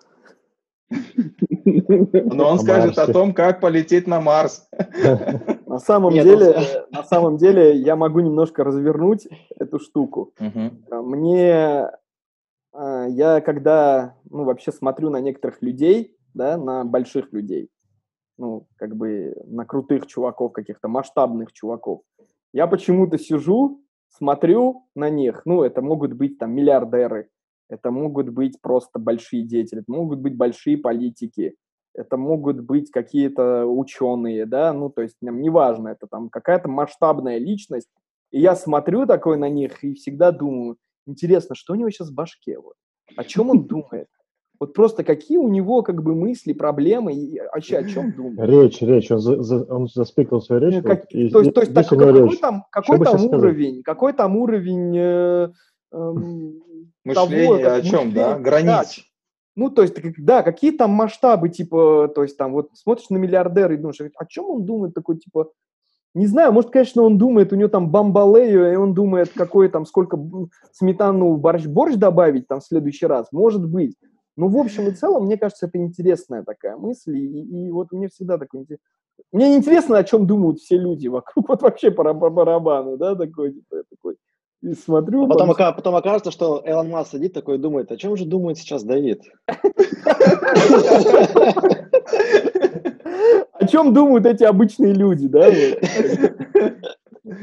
Но он скажет о том, как полететь на Марс. На самом Нет, деле, на самом деле, я могу немножко развернуть эту штуку. Угу. Мне, а, я когда, ну, вообще смотрю на некоторых людей, да, на больших людей, ну, как бы на крутых чуваков, каких-то масштабных чуваков, я почему-то сижу, смотрю на них, ну, это могут быть там миллиардеры, это могут быть просто большие деятели, это могут быть большие политики, это могут быть какие-то ученые, да, ну, то есть нам неважно, это там какая-то масштабная личность, и я смотрю такой на них и всегда думаю, интересно, что у него сейчас в башке, вот, о чем он думает? Вот просто какие у него как бы мысли, проблемы, и вообще о чем думает? Речь, речь, он, за, за, он заспикал свою речь. Ну, как, вот, и, то есть, то есть так, какой, там, какой там уровень, какой там уровень э, э, Мышление того, о чем, мышление, да? Границ. Ну, то есть, да, какие там масштабы, типа, то есть, там, вот смотришь на миллиардера и думаешь, о чем он думает, такой, типа, не знаю, может, конечно, он думает, у него там бамбалею, и он думает, какой там, сколько сметану в борщ, борщ добавить там в следующий раз, может быть. Но в общем и целом, мне кажется, это интересная такая мысль, и, и вот мне всегда такой. Мне интересно, о чем думают все люди вокруг, вот вообще по барабану, да, такой, типа, такой, и смотрю. А потом, потом... потом окажется, что Элон Маск сидит такой и думает, о чем же думает сейчас Давид? О чем думают эти обычные люди, да?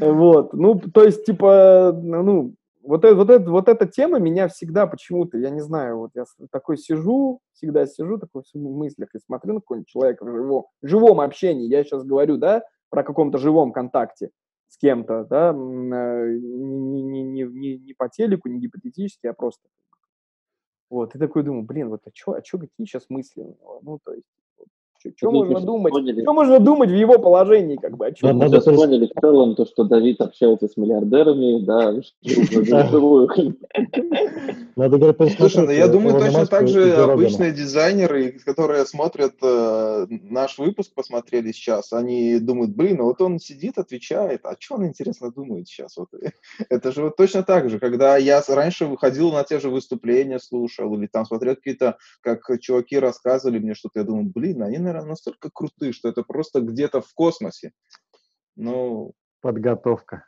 Вот. Ну, то есть, типа, ну, вот, это, вот, это, вот эта тема меня всегда почему-то, я не знаю, вот я такой сижу, всегда сижу такой в мыслях и смотрю на какого-нибудь человека в живом, живом общении, я сейчас говорю, да, про каком-то живом контакте, с кем-то, да, э, не, не, не, не, не по телеку, не гипотетически, а просто. Вот, и такой думаю, блин, вот а что, а чё, какие сейчас мысли у него? Ну, то есть, что можно думать? Что можно думать в его положении, как бы? О чем? Мы сейчас поняли в целом то, что Давид общается с миллиардерами, да, Надо говорить, Слушай, ну, я думаю, точно так же обычные дизайнеры, которые смотрят э, наш выпуск, посмотрели сейчас, они думают, блин, ну вот он сидит, отвечает, а что он, интересно, думает сейчас? Вот, это же вот точно так же, когда я раньше выходил на те же выступления, слушал, или там смотрел какие-то, как чуваки рассказывали мне что-то, я думаю, блин, они, наверное, настолько крутые, что это просто где-то в космосе. Ну... Подготовка.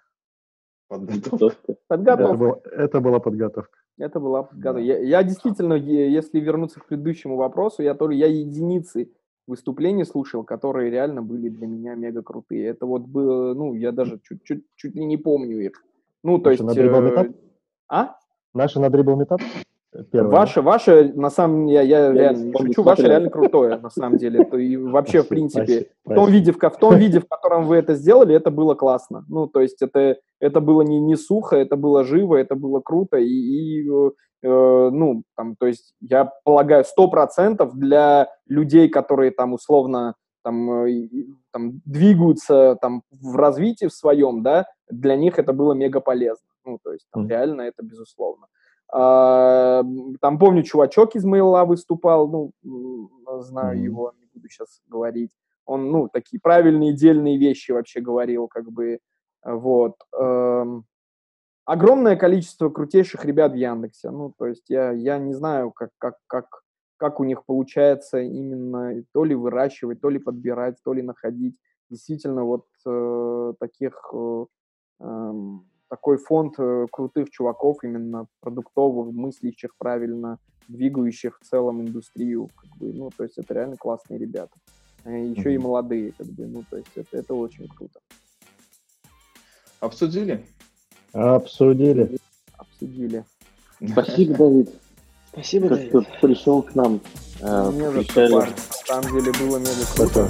Подготовка. Подготовка. Это, был, это была подготовка. Это была подготовка. Да. Я, я действительно, если вернуться к предыдущему вопросу, я тоже я единицы выступлений слушал, которые реально были для меня мега крутые. Это вот было, ну, я даже чуть-чуть чуть ли не помню их. Ну, то Наши есть... Э, а? Наши на дрибл метап? Первое. Ваше, ваше, на самом деле, я, я реально не шучу, ваше реально крутое, на самом деле. То и вообще, в принципе, в том, виде, в, в том виде, в котором вы это сделали, это было классно. Ну, то есть это, это было не, не сухо, это было живо, это было круто, и, и э, ну, там, то есть я полагаю, сто процентов для людей, которые там условно там, э, там двигаются там в развитии в своем, да, для них это было мега полезно. Ну, то есть там, mm. реально это безусловно. Там, помню, чувачок из Мейла выступал, ну, знаю mm-hmm. его, не буду сейчас говорить. Он, ну, такие правильные, дельные вещи вообще говорил, как бы, вот. Огромное количество крутейших ребят в Яндексе. Ну, то есть я, я не знаю, как, как, как, как у них получается именно то ли выращивать, то ли подбирать, то ли находить. Действительно, вот э, таких э, такой фонд э, крутых чуваков, именно продуктовых, мыслящих правильно, двигающих в целом индустрию. Как бы, ну, то есть это реально классные ребята. Еще mm-hmm. и молодые, как бы, ну, то есть это, это очень круто. Обсудили? Обсудили. Обсудили. Спасибо, Давид. Спасибо, Давид. Что пришел к нам. Не за что, На самом деле было мега круто.